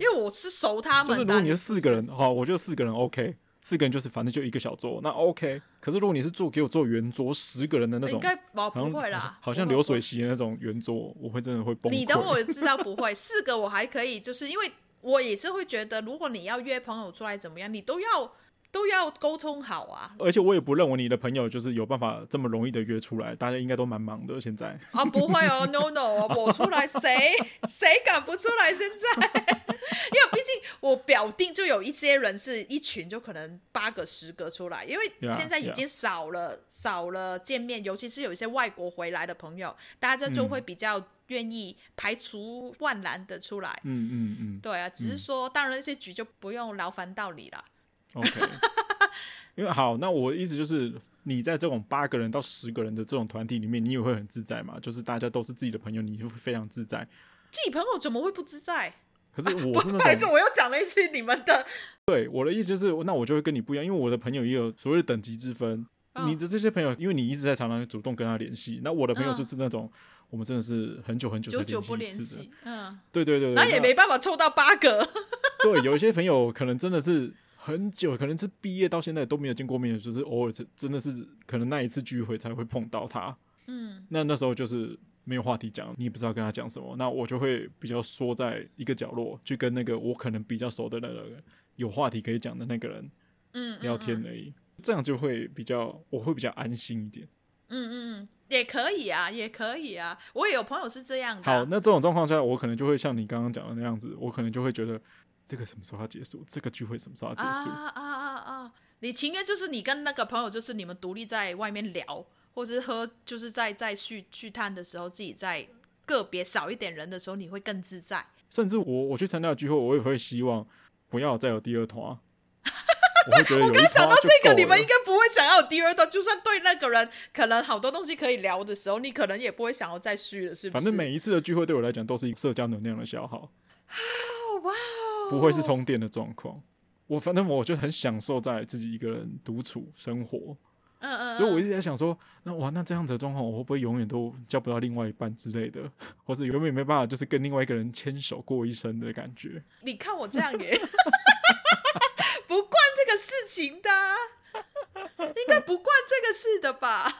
因为我是熟他们，就是如果你是四个人，好，我觉得四个人 OK，四个人就是反正就一个小桌，那 OK。可是如果你是做给我做圆桌十个人的那种，应该不会啦，好像流水席的那种圆桌，我会真的会崩溃。你等我知道不会，四个我还可以，就是因为。我也是会觉得，如果你要约朋友出来怎么样，你都要都要沟通好啊。而且我也不认为你的朋友就是有办法这么容易的约出来，大家应该都蛮忙的现在。啊，不会哦，<laughs> no no，我出来谁 <laughs> 谁敢不出来？现在，<laughs> 因为毕竟我表定就有一些人是一群，就可能八个十个出来，因为现在已经少了 yeah, yeah. 少了见面，尤其是有一些外国回来的朋友，大家就会比较。嗯愿意排除万难的出来，嗯嗯嗯，对啊，只是说，嗯、当然那些局就不用劳烦到你了。OK，<laughs> 因为好，那我的意思就是，你在这种八个人到十个人的这种团体里面，你也会很自在嘛？就是大家都是自己的朋友，你就会非常自在。自己朋友怎么会不自在？可是我是那种，<laughs> 还是我又讲了一句你们的。对，我的意思就是，那我就会跟你不一样，因为我的朋友也有所谓的等级之分。哦、你的这些朋友，因为你一直在常常主动跟他联系，那我的朋友就是那种。嗯我们真的是很久很久久久不联系的，嗯，对对对，那也没办法凑到八个。<laughs> 对，有一些朋友可能真的是很久，可能是毕业到现在都没有见过面，就是偶尔真的是可能那一次聚会才会碰到他。嗯，那那时候就是没有话题讲，你也不知道跟他讲什么，那我就会比较缩在一个角落，去跟那个我可能比较熟的那个有话题可以讲的那个人，嗯，聊天而已，嗯嗯嗯，这样就会比较，我会比较安心一点。嗯嗯。也可以啊，也可以啊。我也有朋友是这样的。好，那这种状况下，我可能就会像你刚刚讲的那样子，我可能就会觉得这个什么时候要结束？这个聚会什么时候要结束？啊啊啊啊！你情愿就是你跟那个朋友，就是你们独立在外面聊，或者是喝，就是在在去去探的时候，自己在个别少一点人的时候，你会更自在。甚至我我去参加聚会，我也会希望不要再有第二团。对，<laughs> 我刚想到这个，你们应该不会想要有第二段，就算对那个人可能好多东西可以聊的时候，你可能也不会想要再续了，是不是？反正每一次的聚会对我来讲都是一个社交能量的消耗。哦，哇哦，不会是充电的状况。我反正我就很享受在自己一个人独处生活。嗯嗯，所以我一直在想说，那哇，那这样子的状况，我会不会永远都交不到另外一半之类的，<laughs> 或者永远没办法，就是跟另外一个人牵手过一生的感觉？你看我这样耶 <laughs> 不惯这个事情的，应该不惯这个事的吧？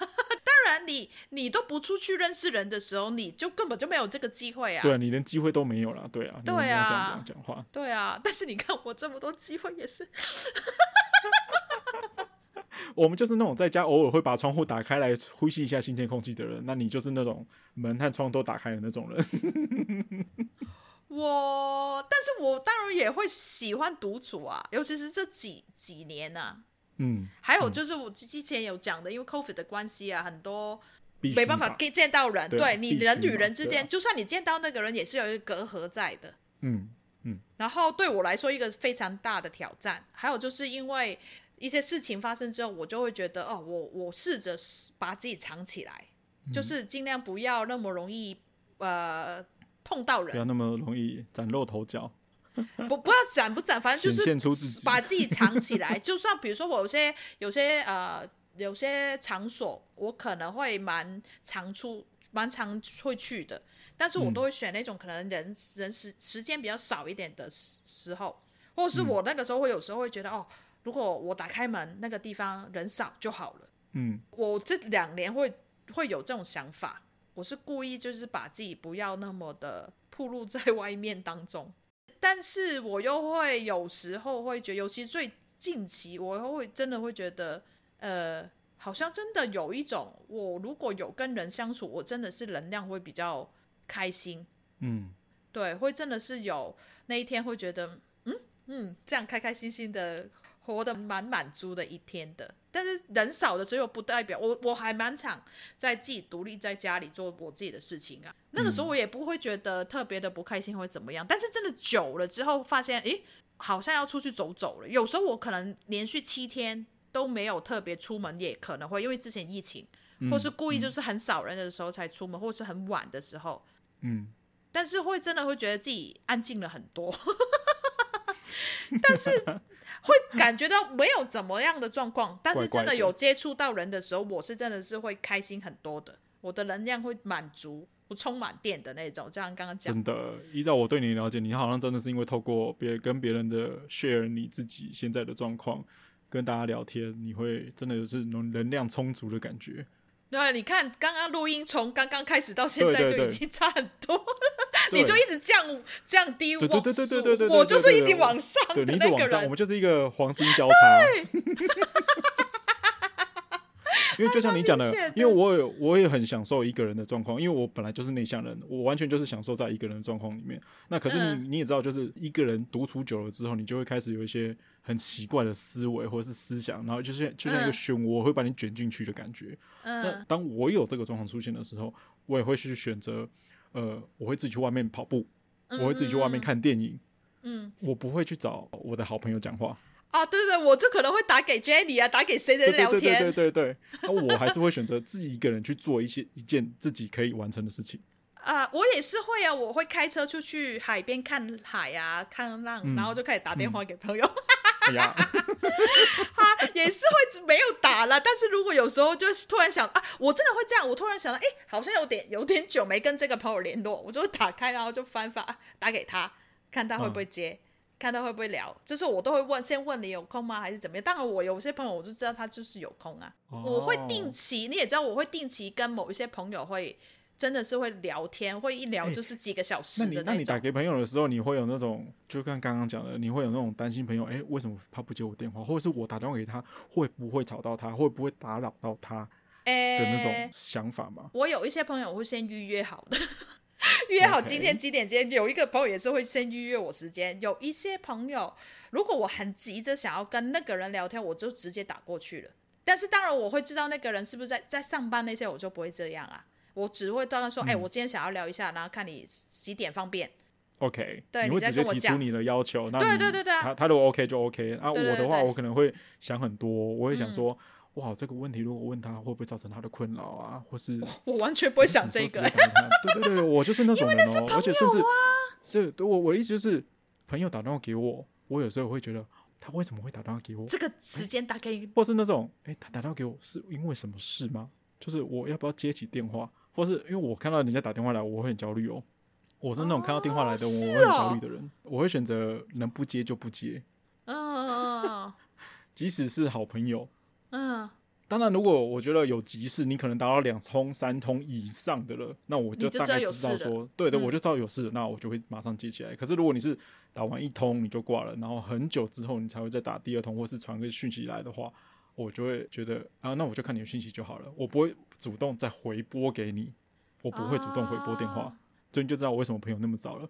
当然你，你你都不出去认识人的时候，你就根本就没有这个机会啊！对啊，你连机会都没有了，对啊，对啊，这样讲话，对啊。但是你看我这么多机会也是。<laughs> 我们就是那种在家偶尔会把窗户打开来呼吸一下新鲜空气的人，那你就是那种门和窗都打开的那种人。<laughs> 我，但是我当然也会喜欢独处啊，尤其是这几几年啊。嗯，还有就是我之前有讲的，因为 COVID 的关系啊，很多没办法见到人，对，你人与人之间，就算你见到那个人，也是有一个隔阂在的。嗯嗯。然后对我来说，一个非常大的挑战，还有就是因为。一些事情发生之后，我就会觉得哦，我我试着把自己藏起来，嗯、就是尽量不要那么容易呃碰到人，不要那么容易崭露头角。<laughs> 不不要展不展，反正就是把自己藏起来。就算比如说我有些有些呃有些场所，我可能会蛮常出蛮常会去的，但是我都会选那种可能人、嗯、人时时间比较少一点的时时候，或者是我那个时候会有时候会觉得、嗯、哦。如果我打开门，那个地方人少就好了。嗯，我这两年会会有这种想法，我是故意就是把自己不要那么的暴露在外面当中，但是我又会有时候会觉得，尤其最近期，我会真的会觉得，呃，好像真的有一种，我如果有跟人相处，我真的是能量会比较开心。嗯，对，会真的是有那一天会觉得，嗯嗯，这样开开心心的。活得蛮满足的一天的，但是人少的时候不代表我我还蛮常在自己独立在家里做我自己的事情啊。那个时候我也不会觉得特别的不开心或怎么样，但是真的久了之后发现，诶，好像要出去走走了。有时候我可能连续七天都没有特别出门，也可能会因为之前疫情，或是故意就是很少人的时候才出门，或是很晚的时候，嗯，但是会真的会觉得自己安静了很多，<laughs> 但是。会感觉到没有怎么样的状况，但是真的有接触到人的时候，我是真的是会开心很多的，我的能量会满足，我充满电的那种。就像刚刚讲，真的，依照我对你的了解，你好像真的是因为透过别人跟别人的 share 你自己现在的状况，跟大家聊天，你会真的有这种能量充足的感觉。对，你看刚刚录音从刚刚开始到现在就已经差很多，<laughs> 你就一直降降低我，对对对对对对，我就是一直往上的那个人，我们就是一个黄金交叉。<laughs> 因为就像你讲的，<laughs> 因为我有我也很享受一个人的状况，因为我本来就是内向人，我完全就是享受在一个人的状况里面。那可是你、嗯、你也知道，就是一个人独处久了之后，你就会开始有一些很奇怪的思维或者是思想，然后就是就像一个漩涡，会把你卷进去的感觉。嗯、那当我有这个状况出现的时候，我也会去选择，呃，我会自己去外面跑步，我会自己去外面看电影。嗯，我不会去找我的好朋友讲话。啊，对对，我就可能会打给 Jenny 啊，打给谁在聊天。对对对对对，那我还是会选择自己一个人去做一些一件自己可以完成的事情。啊，我也是会啊，我会开车出去海边看海啊，看浪，然后就开始打电话给朋友。哎呀，他也是会没有打了，但是如果有时候就突然想啊，我真的会这样，我突然想到，哎，好像有点有点久没跟这个朋友联络，我就会打开，然后就翻发打给他，看他会不会接。看他会不会聊，就是我都会问，先问你有空吗，还是怎么样？当然，我有些朋友我就知道他就是有空啊。哦、我会定期，你也知道，我会定期跟某一些朋友会真的是会聊天，会一聊就是几个小时的那种。那你那你打给朋友的时候，你会有那种，就跟刚刚讲的，你会有那种担心朋友，哎，为什么他不接我电话，或者是我打电话给他会不会吵到他，会不会打扰到他的那种想法吗？我有一些朋友会先预约好的。<laughs> 约好今天几点？今天有一个朋友也是会先预约我时间。有一些朋友，如果我很急着想要跟那个人聊天，我就直接打过去了。但是当然我会知道那个人是不是在在上班，那些我就不会这样啊。我只会当然说，哎、嗯欸，我今天想要聊一下，然后看你几点方便。OK，对，你会直接提出你的要求。那对对对对，他他如果 OK 就 OK 啊。对对对对，我的话，我可能会想很多，我会想说。嗯哇，这个问题如果问他会不会造成他的困扰啊？或是 <laughs> 我完全不会想这个。对对对，我就是那种人哦，而且甚至，是对我我的意思就是，朋友打电话给我，我有时候会觉得，他为什么会打电话给我？这个时间打给你，或是那种，哎，他打电话给我是因为什么事吗？就是我要不要接起电话？或是因为我看到人家打电话来，我会很焦虑哦。我是那种看到电话来的，我会很焦虑的人。我会选择能不接就不接。嗯，<laughs> 即使是好朋友。嗯。当然，如果我觉得有急事，你可能打到两通、三通以上的了，那我就大概知道说，对的，我就知道有事了，那我就会马上接起来。可是如果你是打完一通你就挂了，然后很久之后你才会再打第二通，或是传个讯息来的话，我就会觉得啊，那我就看你的讯息就好了，我不会主动再回拨给你，我不会主动回拨电话。所以你就知道我为什么朋友那么少了。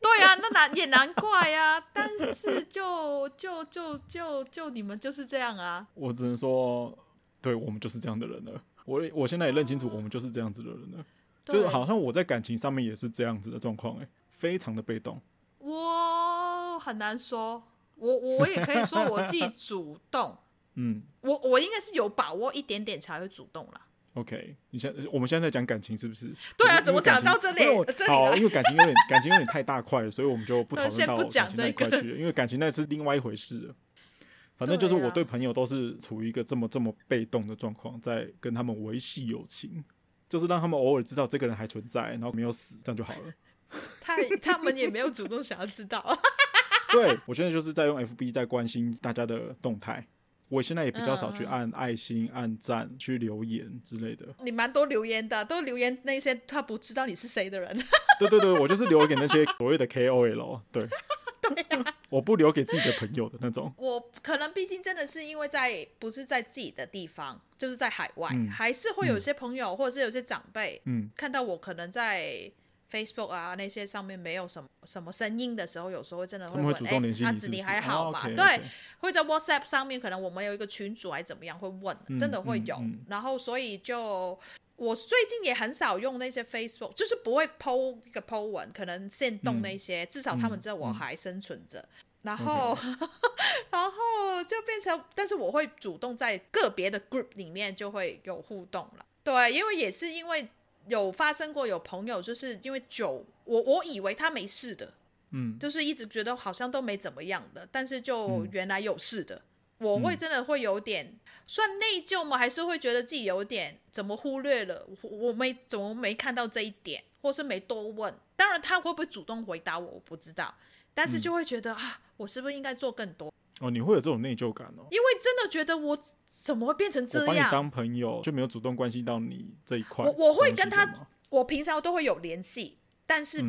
对 <laughs> 那难也难怪呀、啊。但是就就就就就你们就是这样啊。我只能说，对我们就是这样的人了。我我现在也认清楚，我们就是这样子的人了。就是好像我在感情上面也是这样子的状况，哎，非常的被动。我很难说，我我也可以说我自己主动。<laughs> 嗯，我我应该是有把握一点点才会主动啦。OK，你现我们现在在讲感情是不是？对啊，怎么讲到这里？好，因为感情有点感情有点太大块了，所以我们就不讨论到感情那一块去了。因为感情那是另外一回事了。反正就是我对朋友都是处于一个这么这么被动的状况，在跟他们维系友情，就是让他们偶尔知道这个人还存在，然后没有死，这样就好了。<laughs> 他他们也没有主动想要知道。对，我现在就是在用 FB 在关心大家的动态。我现在也比较少去按爱心、按赞、去留言之类的。你蛮多留言的，都留言那些他不知道你是谁的人。<laughs> 对对对，我就是留给那些所谓的 KOL。对，<laughs> 对啊，我不留给自己的朋友的那种。我可能毕竟真的是因为在不是在自己的地方，就是在海外，嗯、还是会有些朋友、嗯、或者是有些长辈，嗯，看到我可能在。Facebook 啊，那些上面没有什么什么声音的时候，有时候真的会问，哎，阿紫你还好吗？对，会在 WhatsApp 上面，可能我们有一个群组还怎么样，会问，真的会有。然后所以就我最近也很少用那些 Facebook，就是不会 po 一个 po 文，可能限动那些，至少他们知道我还生存着。然后，<laughs> 然后就变成，但是我会主动在个别的 group 里面就会有互动了。对，因为也是因为。有发生过有朋友就是因为酒，我我以为他没事的，嗯，就是一直觉得好像都没怎么样的，但是就原来有事的，嗯、我会真的会有点算内疚吗？还是会觉得自己有点怎么忽略了？我没怎么没看到这一点，或是没多问。当然他会不会主动回答我，我不知道，但是就会觉得、嗯、啊，我是不是应该做更多？哦，你会有这种内疚感哦，因为真的觉得我。怎么会变成这样？我把你当朋友，就没有主动关心到你这一块。我我会跟他，我平常都会有联系，但是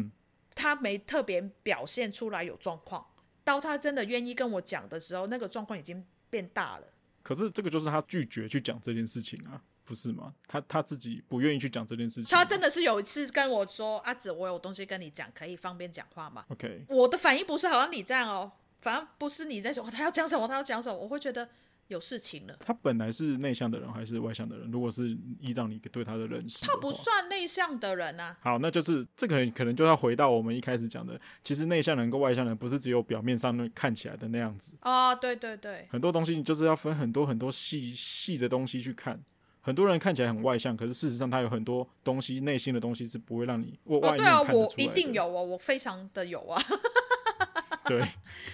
他没特别表现出来有状况。到他真的愿意跟我讲的时候，那个状况已经变大了。可是这个就是他拒绝去讲这件事情啊，不是吗？他他自己不愿意去讲这件事情。他真的是有一次跟我说：“阿紫，我有东西跟你讲，可以方便讲话吗？”OK，我的反应不是好像你这样哦，反而不是你在说他要讲什么，他要讲什么，我会觉得。有事情了。他本来是内向的人还是外向的人？如果是依照你对他的认识，他不算内向的人啊。好，那就是这个可能就要回到我们一开始讲的，其实内向人跟外向人不是只有表面上那看起来的那样子哦，对对对，很多东西你就是要分很多很多细细的东西去看。很多人看起来很外向，可是事实上他有很多东西，内心的东西是不会让你我外面看得出来的。哦，对啊，我一定有哦，我非常的有啊。<laughs> <laughs> 对，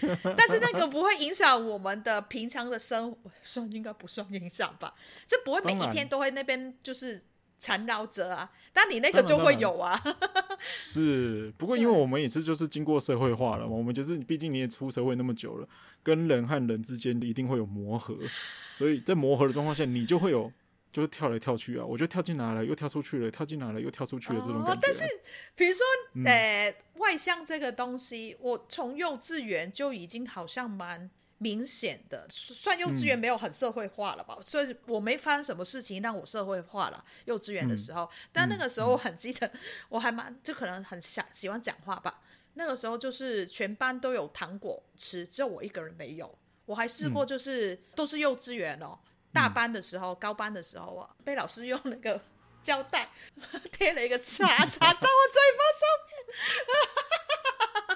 <laughs> 但是那个不会影响我们的平常的生活，算应该不算影响吧？这不会每一天都会那边就是缠绕着啊，但你那个就会有啊。是，<laughs> 不过因为我们也是就是经过社会化了嘛，我们就是毕竟你也出社会那么久了，跟人和人之间一定会有磨合，所以在磨合的状况下，你就会有。就是跳来跳去啊，我就跳进来了，又跳出去了，跳进来了，又跳出去了，这种。但是，比如说，嗯、呃，外向这个东西，我从幼稚园就已经好像蛮明显的，算幼稚园没有很社会化了吧？嗯、所以我没发生什么事情让我社会化了。幼稚园的时候，嗯、但那个时候我很记得，我还蛮就可能很想喜欢讲话吧。那个时候就是全班都有糖果吃，只有我一个人没有。我还试过，就是、嗯、都是幼稚园哦。大班的时候，嗯、高班的时候啊，被老师用那个 <laughs> 胶带 <laughs> 贴了一个叉叉在我嘴巴上面，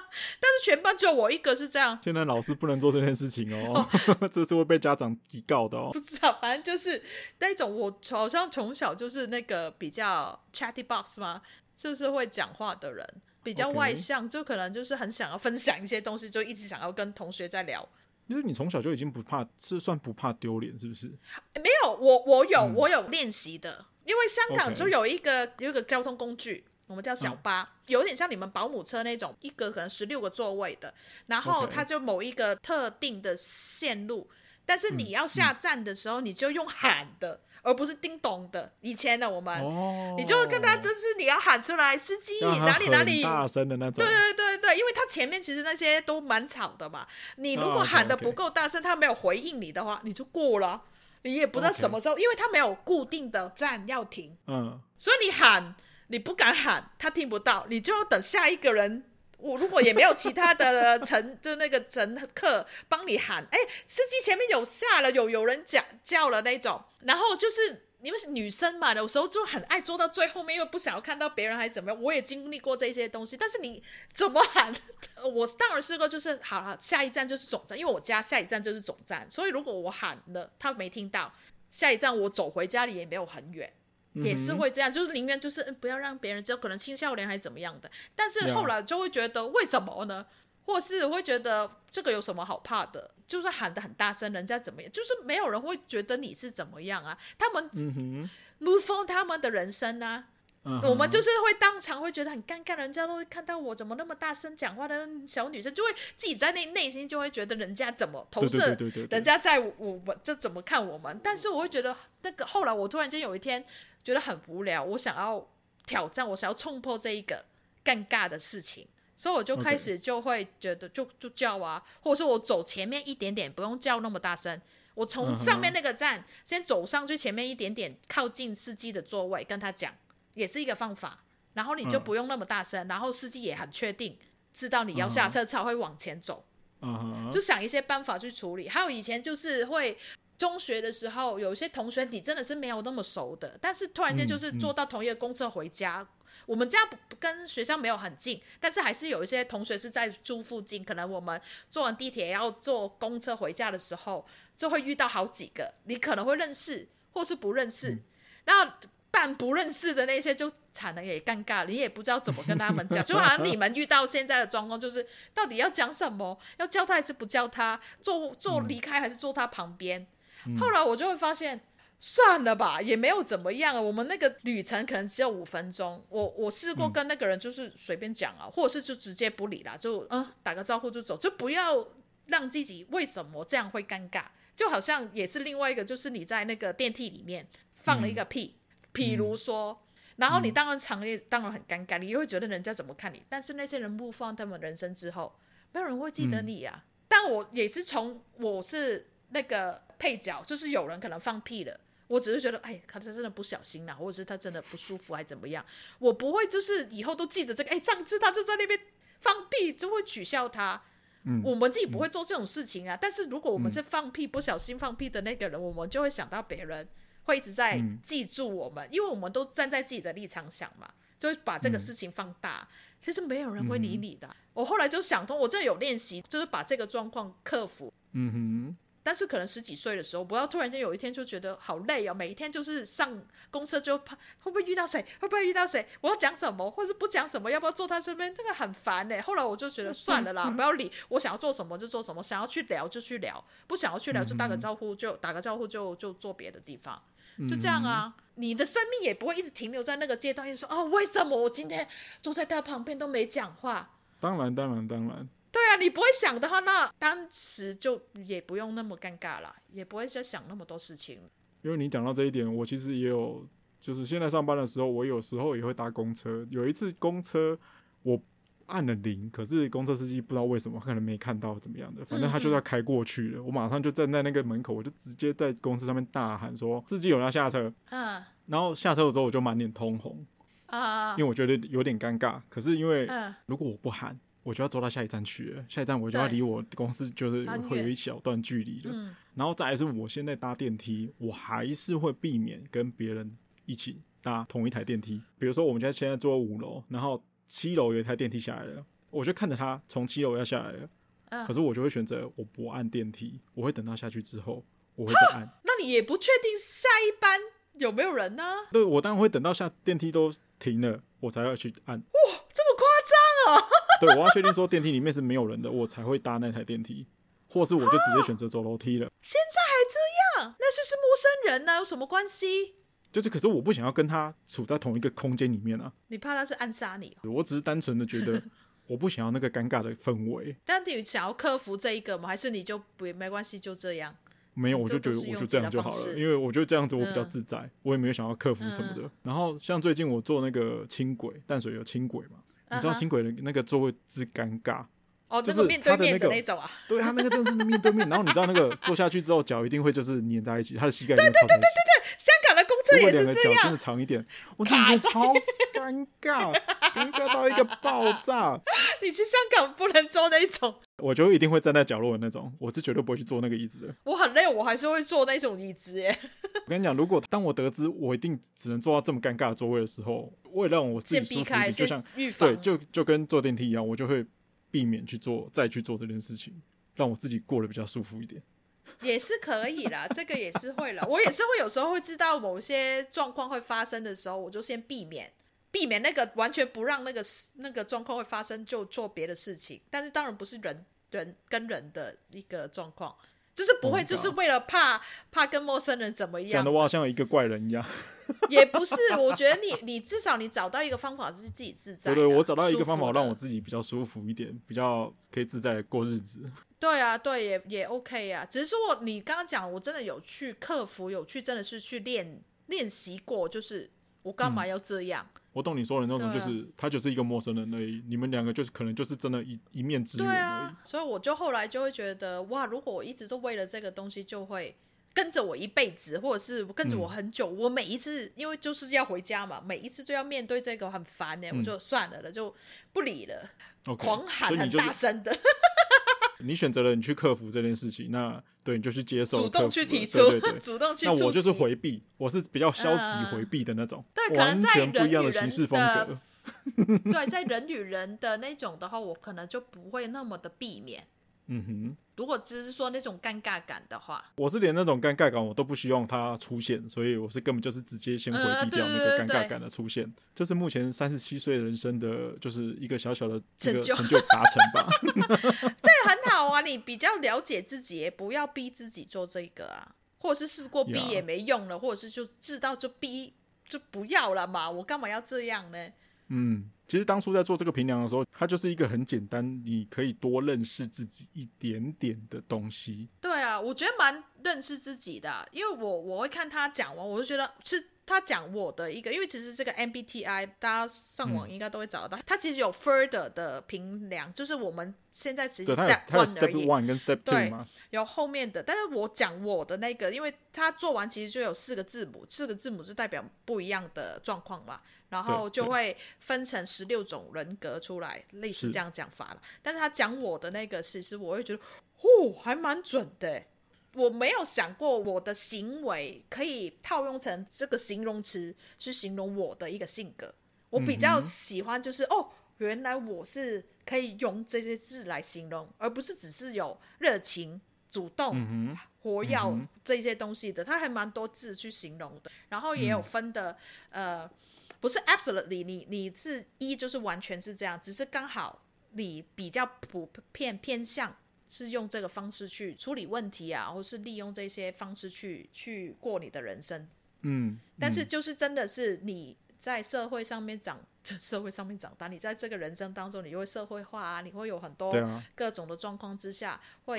<laughs> 但是全班只有我一个是这样。现在老师不能做这件事情哦，哦这是会被家长提告的哦。不知道，反正就是那种我好像从小就是那个比较 chatty box 嘛，就是会讲话的人，比较外向.就可能就是很想要分享一些东西，就一直想要跟同学在聊。就是你从小就已经不怕，是算不怕丢脸，是不是？没有，我我有、嗯、我有练习的，因为香港就有一个.有一个交通工具，我们叫小巴，嗯、有点像你们保姆车那种，一个可能十六个座位的，然后它就某一个特定的线路，但是你要下站的时候，你就用喊的。而不是叮咚的。以前的我们，哦、你就跟他，就是你要喊出来，司机哪里哪里，大声的那种。对对对对，因为他前面其实那些都蛮吵的嘛。你如果喊的不够大声，他没有回应你的话，你就过了。你也不知道什么时候，Okay. 因为他没有固定的站要停。嗯。所以你喊，你不敢喊，他听不到，你就要等下一个人。我如果也没有其他的乘，就那个乘客帮你喊，哎，司机前面有下了，有有人讲叫了那种，然后就是你们是女生嘛，有时候就很爱坐到最后面，因为不想要看到别人还怎么样。我也经历过这些东西，但是你怎么喊？<laughs> 我当然试过，就是好了，下一站就是总站，因为我家下一站就是总站，所以如果我喊了，他没听到，下一站我走回家里也没有很远。也是会这样，就是宁愿就是不要让别人知道，可能青少年还是怎么样的。但是后来就会觉得为什么呢？或是会觉得这个有什么好怕的？就是喊得很大声，人家怎么样？就是没有人会觉得你是怎么样啊？他们 move on 他们的人生啊。我们就是会当场会觉得很尴尬，人家都会看到我怎么那么大声讲话的小女生，就会自己在内内心就会觉得人家怎么投射，人家在我们这怎么看我们？但是我会觉得那个后来我突然间有一天。觉得很无聊，我想要挑战，我想要冲破这一个尴尬的事情，所以我就开始就会觉得就就叫啊，或者是我走前面一点点，不用叫那么大声，我从上面那个站先走上去前面一点点，靠近司机的座位，跟他讲，也是一个方法。然后你就不用那么大声，然后司机也很确定知道你要下车才会往前走，就想一些办法去处理。还有以前就是会。中学的时候，有些同学你真的是没有那么熟的，但是突然间就是坐到同一个公车回家。嗯嗯、我们家不跟学校没有很近，但是还是有一些同学是在住附近。可能我们坐完地铁要坐公车回家的时候，就会遇到好几个，你可能会认识或是不认识。然后半不认识的那些就惨了，也尴尬，你也不知道怎么跟他们讲。就好像你们遇到现在的状况，就是到底要讲什么？要叫他还是不叫他？坐坐离开还是坐他旁边？后来我就会发现，算了吧，也没有怎么样啊。我们那个旅程可能只有五分钟，我我试过跟那个人就是随便讲啊，或者是就直接不理啦，就嗯打个招呼就走，就不要让自己为什么这样会尴尬。就好像也是另外一个，就是你在那个电梯里面放了一个屁，譬如说，然后你当然场面当然很尴尬，你又会觉得人家怎么看你。但是那些人不放他们人生之后，没有人会记得你呀。但我也是从我是那个。配角就是有人可能放屁了，我只是觉得，哎，他真的不小心啦，或者是他真的不舒服，还怎么样？我不会就是以后都记着这个，哎，上次他就在那边放屁，就会取笑他。嗯，我们自己不会做这种事情啊。嗯、但是如果我们是放屁不小心放屁的那个人，我们就会想到别人会一直在记住我们，因为我们都站在自己的立场想嘛，就会把这个事情放大。其实没有人会理你的。我后来就想通，我真的有练习，就是把这个状况克服。嗯哼。但是可能十几岁的时候，不要突然间有一天就觉得好累哦，每一天就是上公车就怕会不会遇到谁，会不会遇到谁，我要讲什么，或者不讲什么，要不要坐他身边，这个很烦哎。后来我就觉得算了啦，不要理，我想要做什么就做什么，想要去聊就去聊，不想要去聊就打个招呼就打个招呼就就坐别的地方，就这样啊。你的生命也不会一直停留在那个阶段，就说哦，为什么我今天坐在他旁边都没讲话？当然，当然，当然。对啊，你不会想的话，那当时就也不用那么尴尬了，也不会再想那么多事情。因为你讲到这一点，我其实也有，就是现在上班的时候，我有时候也会搭公车。有一次公车我按了铃，可是公车司机不知道为什么，可能没看到怎么样的，反正他就要开过去了。嗯嗯，我马上就站在那个门口，我就直接在公车上面大喊说：“司机有人要下车。”嗯，然后下车的时候我就满脸通红啊，因为我觉得有点尴尬。可是因为如果我不喊。我就要坐到下一站去了，下一站我就要离我公司就是会有一小段距离了。嗯、然后再来是我现在搭电梯，我还是会避免跟别人一起搭同一台电梯。比如说我们家现在坐五楼，然后七楼有一台电梯下来了，我就看着他从七楼要下来了，嗯、可是我就会选择我不按电梯，我会等到下去之后我会再按。那你也不确定下一班有没有人呢？对，我当然会等到下电梯都停了，我才要去按。对，我要确定说电梯里面是没有人的，我才会搭那台电梯。或是我就直接选择走楼梯了。现在还这样？那就是陌生人呢、啊，有什么关系？就是，可是我不想要跟他处在同一个空间里面啊。你怕他是暗杀你？我只是单纯的觉得，我不想要那个尴尬的氛围。但你想要克服这一个吗？还是你就不没关系，就这样？没有，我就觉得我就这样就好了，因为我觉得这样子我比较自在，嗯、我也没有想要克服什么的。嗯、然后像最近我坐那个轻轨，淡水有轻轨嘛？你知道轻轨的那个座位之尴尬。哦，就是面对面的那种啊，<laughs> 对，他那个真的是面对面，然后你知道那个坐下去之后脚一定会就是粘在一起，他的膝盖。对对对对对对，香港的公车也是这样。真的长一点，我真的觉得超尴尬，<laughs> 尴尬到一个爆炸。你去香港不能坐那种，我就一定会站在角落的那种，我是绝对不会去坐那个椅子的。我很累，我还是会坐那种椅子耶。<laughs> 我跟你讲，如果当我得知我一定只能坐到这么尴尬的座位的时候，为了让我自己舒服一点，就像对，就就跟坐电梯一样，我就会。避免去做，再去做这件事情，让我自己过得比较舒服一点，也是可以啦。<laughs> 这个也是会了，我也是会有时候会知道某些状况会发生的时候，我就先避免，避免那个完全不让那个那个状况会发生，就做别的事情。但是当然不是人人跟人的一个状况。就是不会，就是为了怕怕跟陌生人怎么样，讲的话像一个怪人一样。<laughs> 也不是，我觉得你你至少你找到一个方法是自己自在。对对，我找到一个方法让我自己比较舒服一点，比较可以自在过日子。对啊，对，也也 OK 啊。只是说你刚刚讲，我真的有去克服，有去真的是去练练习过，就是我干嘛要这样？嗯我懂你说的那种，就是、啊、他就是一个陌生人而已。你们两个就是可能就是真的一一面之缘而已。对啊，所以我就后来就会觉得，哇，如果我一直都为了这个东西，就会跟着我一辈子，或者是跟着我很久。嗯、我每一次因为就是要回家嘛，每一次都要面对这个，很烦呢、欸。嗯、我就算了了，就不理了。狂喊很大声的。你选择了你去克服这件事情，那对你就去接受，<laughs> 主动去提出，对对对，主动去。那我就是回避，我是比较消极回避的那种，呃、对，完全不一样的行事风格。<laughs> 对，在人与人的那种的话，我可能就不会那么的避免。嗯哼，如果只是说那种尴尬感的话，我是连那种尴尬感我都不希望它出现，所以我是根本就是直接先回避掉那个尴尬感的出现。这是目前三十七岁人生的就是一个小小的这个成就达成吧。<laughs> 这很好啊，你比较了解自己，也不要逼自己做这个啊，或者是试过逼也没用了.或者是就知道就逼就不要了嘛，我干嘛要这样呢？嗯。其实当初在做这个评量的时候，它就是一个很简单，你可以多认识自己一点点的东西。对啊，我觉得蛮认识自己的，因为我我会看他讲完，我就觉得是他讲我的一个，因为其实这个 MBTI 大家上网应该都会找得到，它、嗯、其实有 further 的评量，就是我们现在只是 step one 而已。one 跟 step two 吗？有后面的，但是我讲我的那个，因为他做完其实就有四个字母，四个字母是代表不一样的状况嘛。然后就会分成十六种人格出来，类似这样讲法了。但是他讲我的那个，其实我会觉得，哦，还蛮准的。我没有想过我的行为可以套用成这个形容词去形容我的一个性格。我比较喜欢就是，嗯、哦，原来我是可以用这些字来形容，而不是只是有热情、主动、嗯、活跃这些东西的。它还蛮多字去形容的，然后也有分的，嗯、呃。不是 absolutely，你你是一就是完全是这样，只是刚好你比较普遍偏向是用这个方式去处理问题啊，或是利用这些方式去去过你的人生。嗯，嗯，但是就是真的是你在社会上面长，<laughs> 社会上面长大，你在这个人生当中，你会社会化啊，你会有很多各种的状况之下，会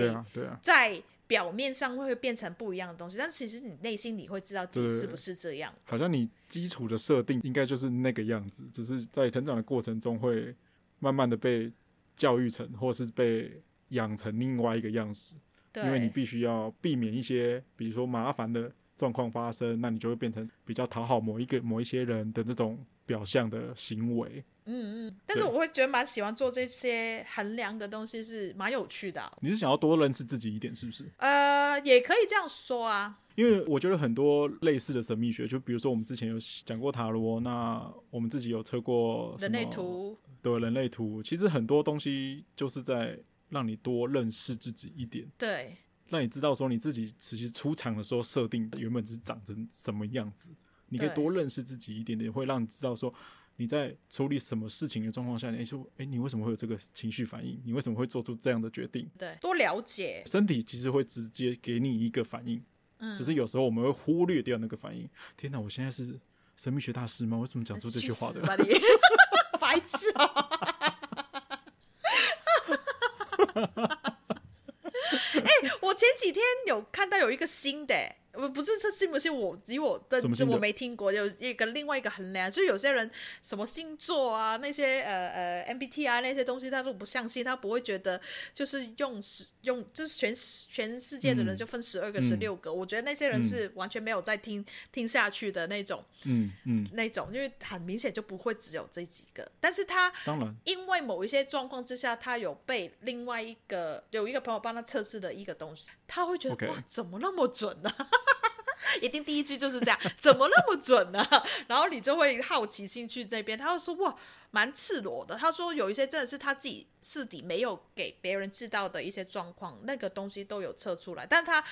在。表面上会变成不一样的东西，但其实你内心你会知道自己是不是这样。好像你基础的设定应该就是那个样子，只是在成长的过程中会慢慢的被教育成，或是被养成另外一个样子。对因为你必须要避免一些，比如说麻烦的状况发生，那你就会变成比较讨好某一个某一些人的这种表象的行为。嗯嗯，但是我会觉得蛮喜欢做这些衡量的东西，是蛮有趣的啊。你是想要多认识自己一点，是不是？呃，也可以这样说啊。因为我觉得很多类似的神秘学，就比如说我们之前有讲过塔罗，那我们自己有测过人类图，对，人类图，其实很多东西就是在让你多认识自己一点，对，让你知道说你自己其实出场的时候设定原本是长成什么样子，你可以多认识自己一点点，会让你知道说。你在处理什么事情的状况下，你说，哎，你为什么会有这个情绪反应？你为什么会做出这样的决定？对，多了解。身体其实会直接给你一个反应，嗯，只是有时候我们会忽略掉那个反应。天哪，我现在是神秘学大师吗？我怎么讲出这句话的？<laughs> <laughs> 白痴啊！<laughs> 哎，我前几天有看到有一个新的。不不是这信不信我？以我的这，我没听过。有一个另外一个衡量，就是有些人什么星座啊，那些呃呃 MBTI 啊那些东西，他都不相信，他不会觉得就是用十用就是全全世界的人就分十二个、十六个。我觉得那些人是完全没有在听、嗯、听下去的那种，嗯嗯，那种，因为很明显就不会只有这几个。但是他当然因为某一些状况之下，他有被另外一个有一个朋友帮他测试的一个东西，他会觉得.哇，怎么那么准呢、啊？<laughs> 一定第一句就是这样，怎么那么准呢？<laughs> 然后你就会好奇心去那边，他就说哇，蛮赤裸的。他说有一些真的是他自己私底没有给别人知道的一些状况，那个东西都有测出来，但他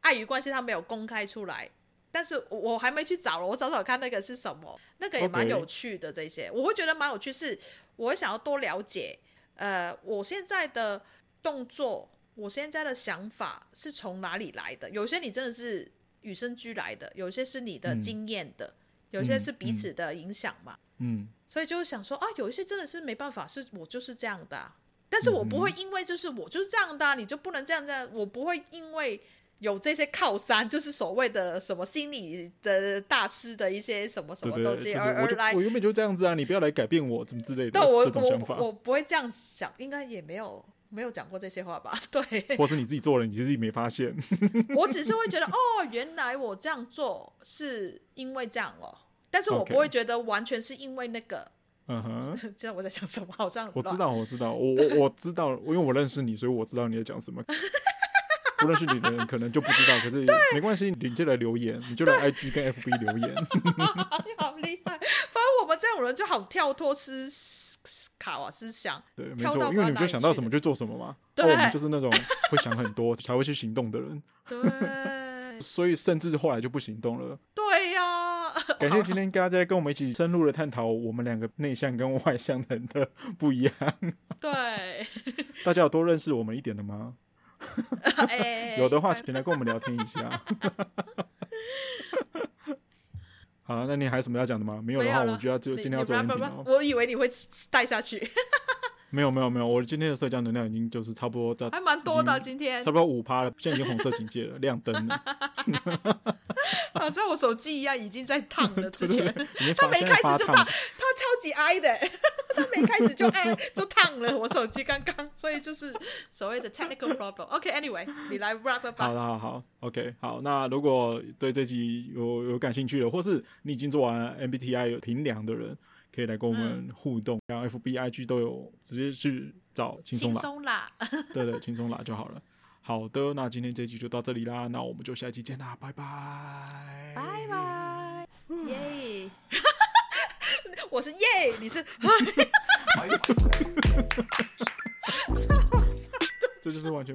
碍于关系，他没有公开出来。但是我还没去找了，我找找看那个是什么，那个也蛮有趣的。这些.我会觉得蛮有趣，是我会想要多了解。呃，我现在的动作，我现在的想法是从哪里来的？有些你真的是。与生俱来的，有些是你的经验的，嗯、有些是彼此的影响嘛。嗯，所以就想说啊，有一些真的是没办法，是我就是这样的、啊，但是我不会因为就是我就是这样的、你就不能这样这样。我不会因为有这些靠山，就是所谓的什么心理的大师的一些什么什么东西，而而来我原本就这样子啊，你不要来改变我，怎么之类的。但我我我不会这样想，应该也没有。没有讲过这些话吧？<laughs> 对，或是你自己做了，你其实没发现。<laughs> 我只是会觉得，哦，原来我这样做是因为这样哦，但是我不会觉得完全是因为那个。嗯哼，<laughs> 知道我在讲什么？好像我知道，我知道，我我我知道，因为我认识你，所以我知道你在讲什么。不认识你的人可能就不知道，可是没关系，你就来留言，你就来 IG 跟 FB 留言。你好厉害！反正我们这种人就好跳脱思。卡瓦思想，对，没错，因为你们就想到什么就做什么嘛。对，我们就是那种会想很多 <laughs> 才会去行动的人。对，<laughs> 所以甚至后来就不行动了。对呀、啊，<laughs> 感谢今天大家跟我们一起深入的探讨我们两个内向跟外向人的不一样。对，大家有多认识我们一点的吗？欸、有的话，请来跟我们聊天一下。好，那你还有什么要讲的吗？没有的话，我就要就今天要做 ending 了。我以为你会 <laughs> 带下去。没有没有没有，我今天的社交能量已经就是差不多到，还蛮多的今天，差不多五趴了，现在已经红色警戒了，亮灯了。<laughs> 好像我手机一样，已经在烫了。之前 <laughs> 他 <laughs> 没开始就烫，他超级爱的。他没开始就爱就烫了，我手机刚刚，所以就是所谓的 technical problem。OK，anyway，、okay, 你来 wrap up 吧。好的，好好，OK，好。那如果对这集有有感兴趣的，或是你已经做完 MBTI 有评量的人，可以来跟我们互动。然后 FBIG 都有直接去找轻松啦，<laughs> 对对，轻松啦就好了。好的，那今天这集就到这里啦，那我们就下期见啦，拜拜，拜拜，耶。<laughs> 我是耶，你是，<laughs> 这就是完全。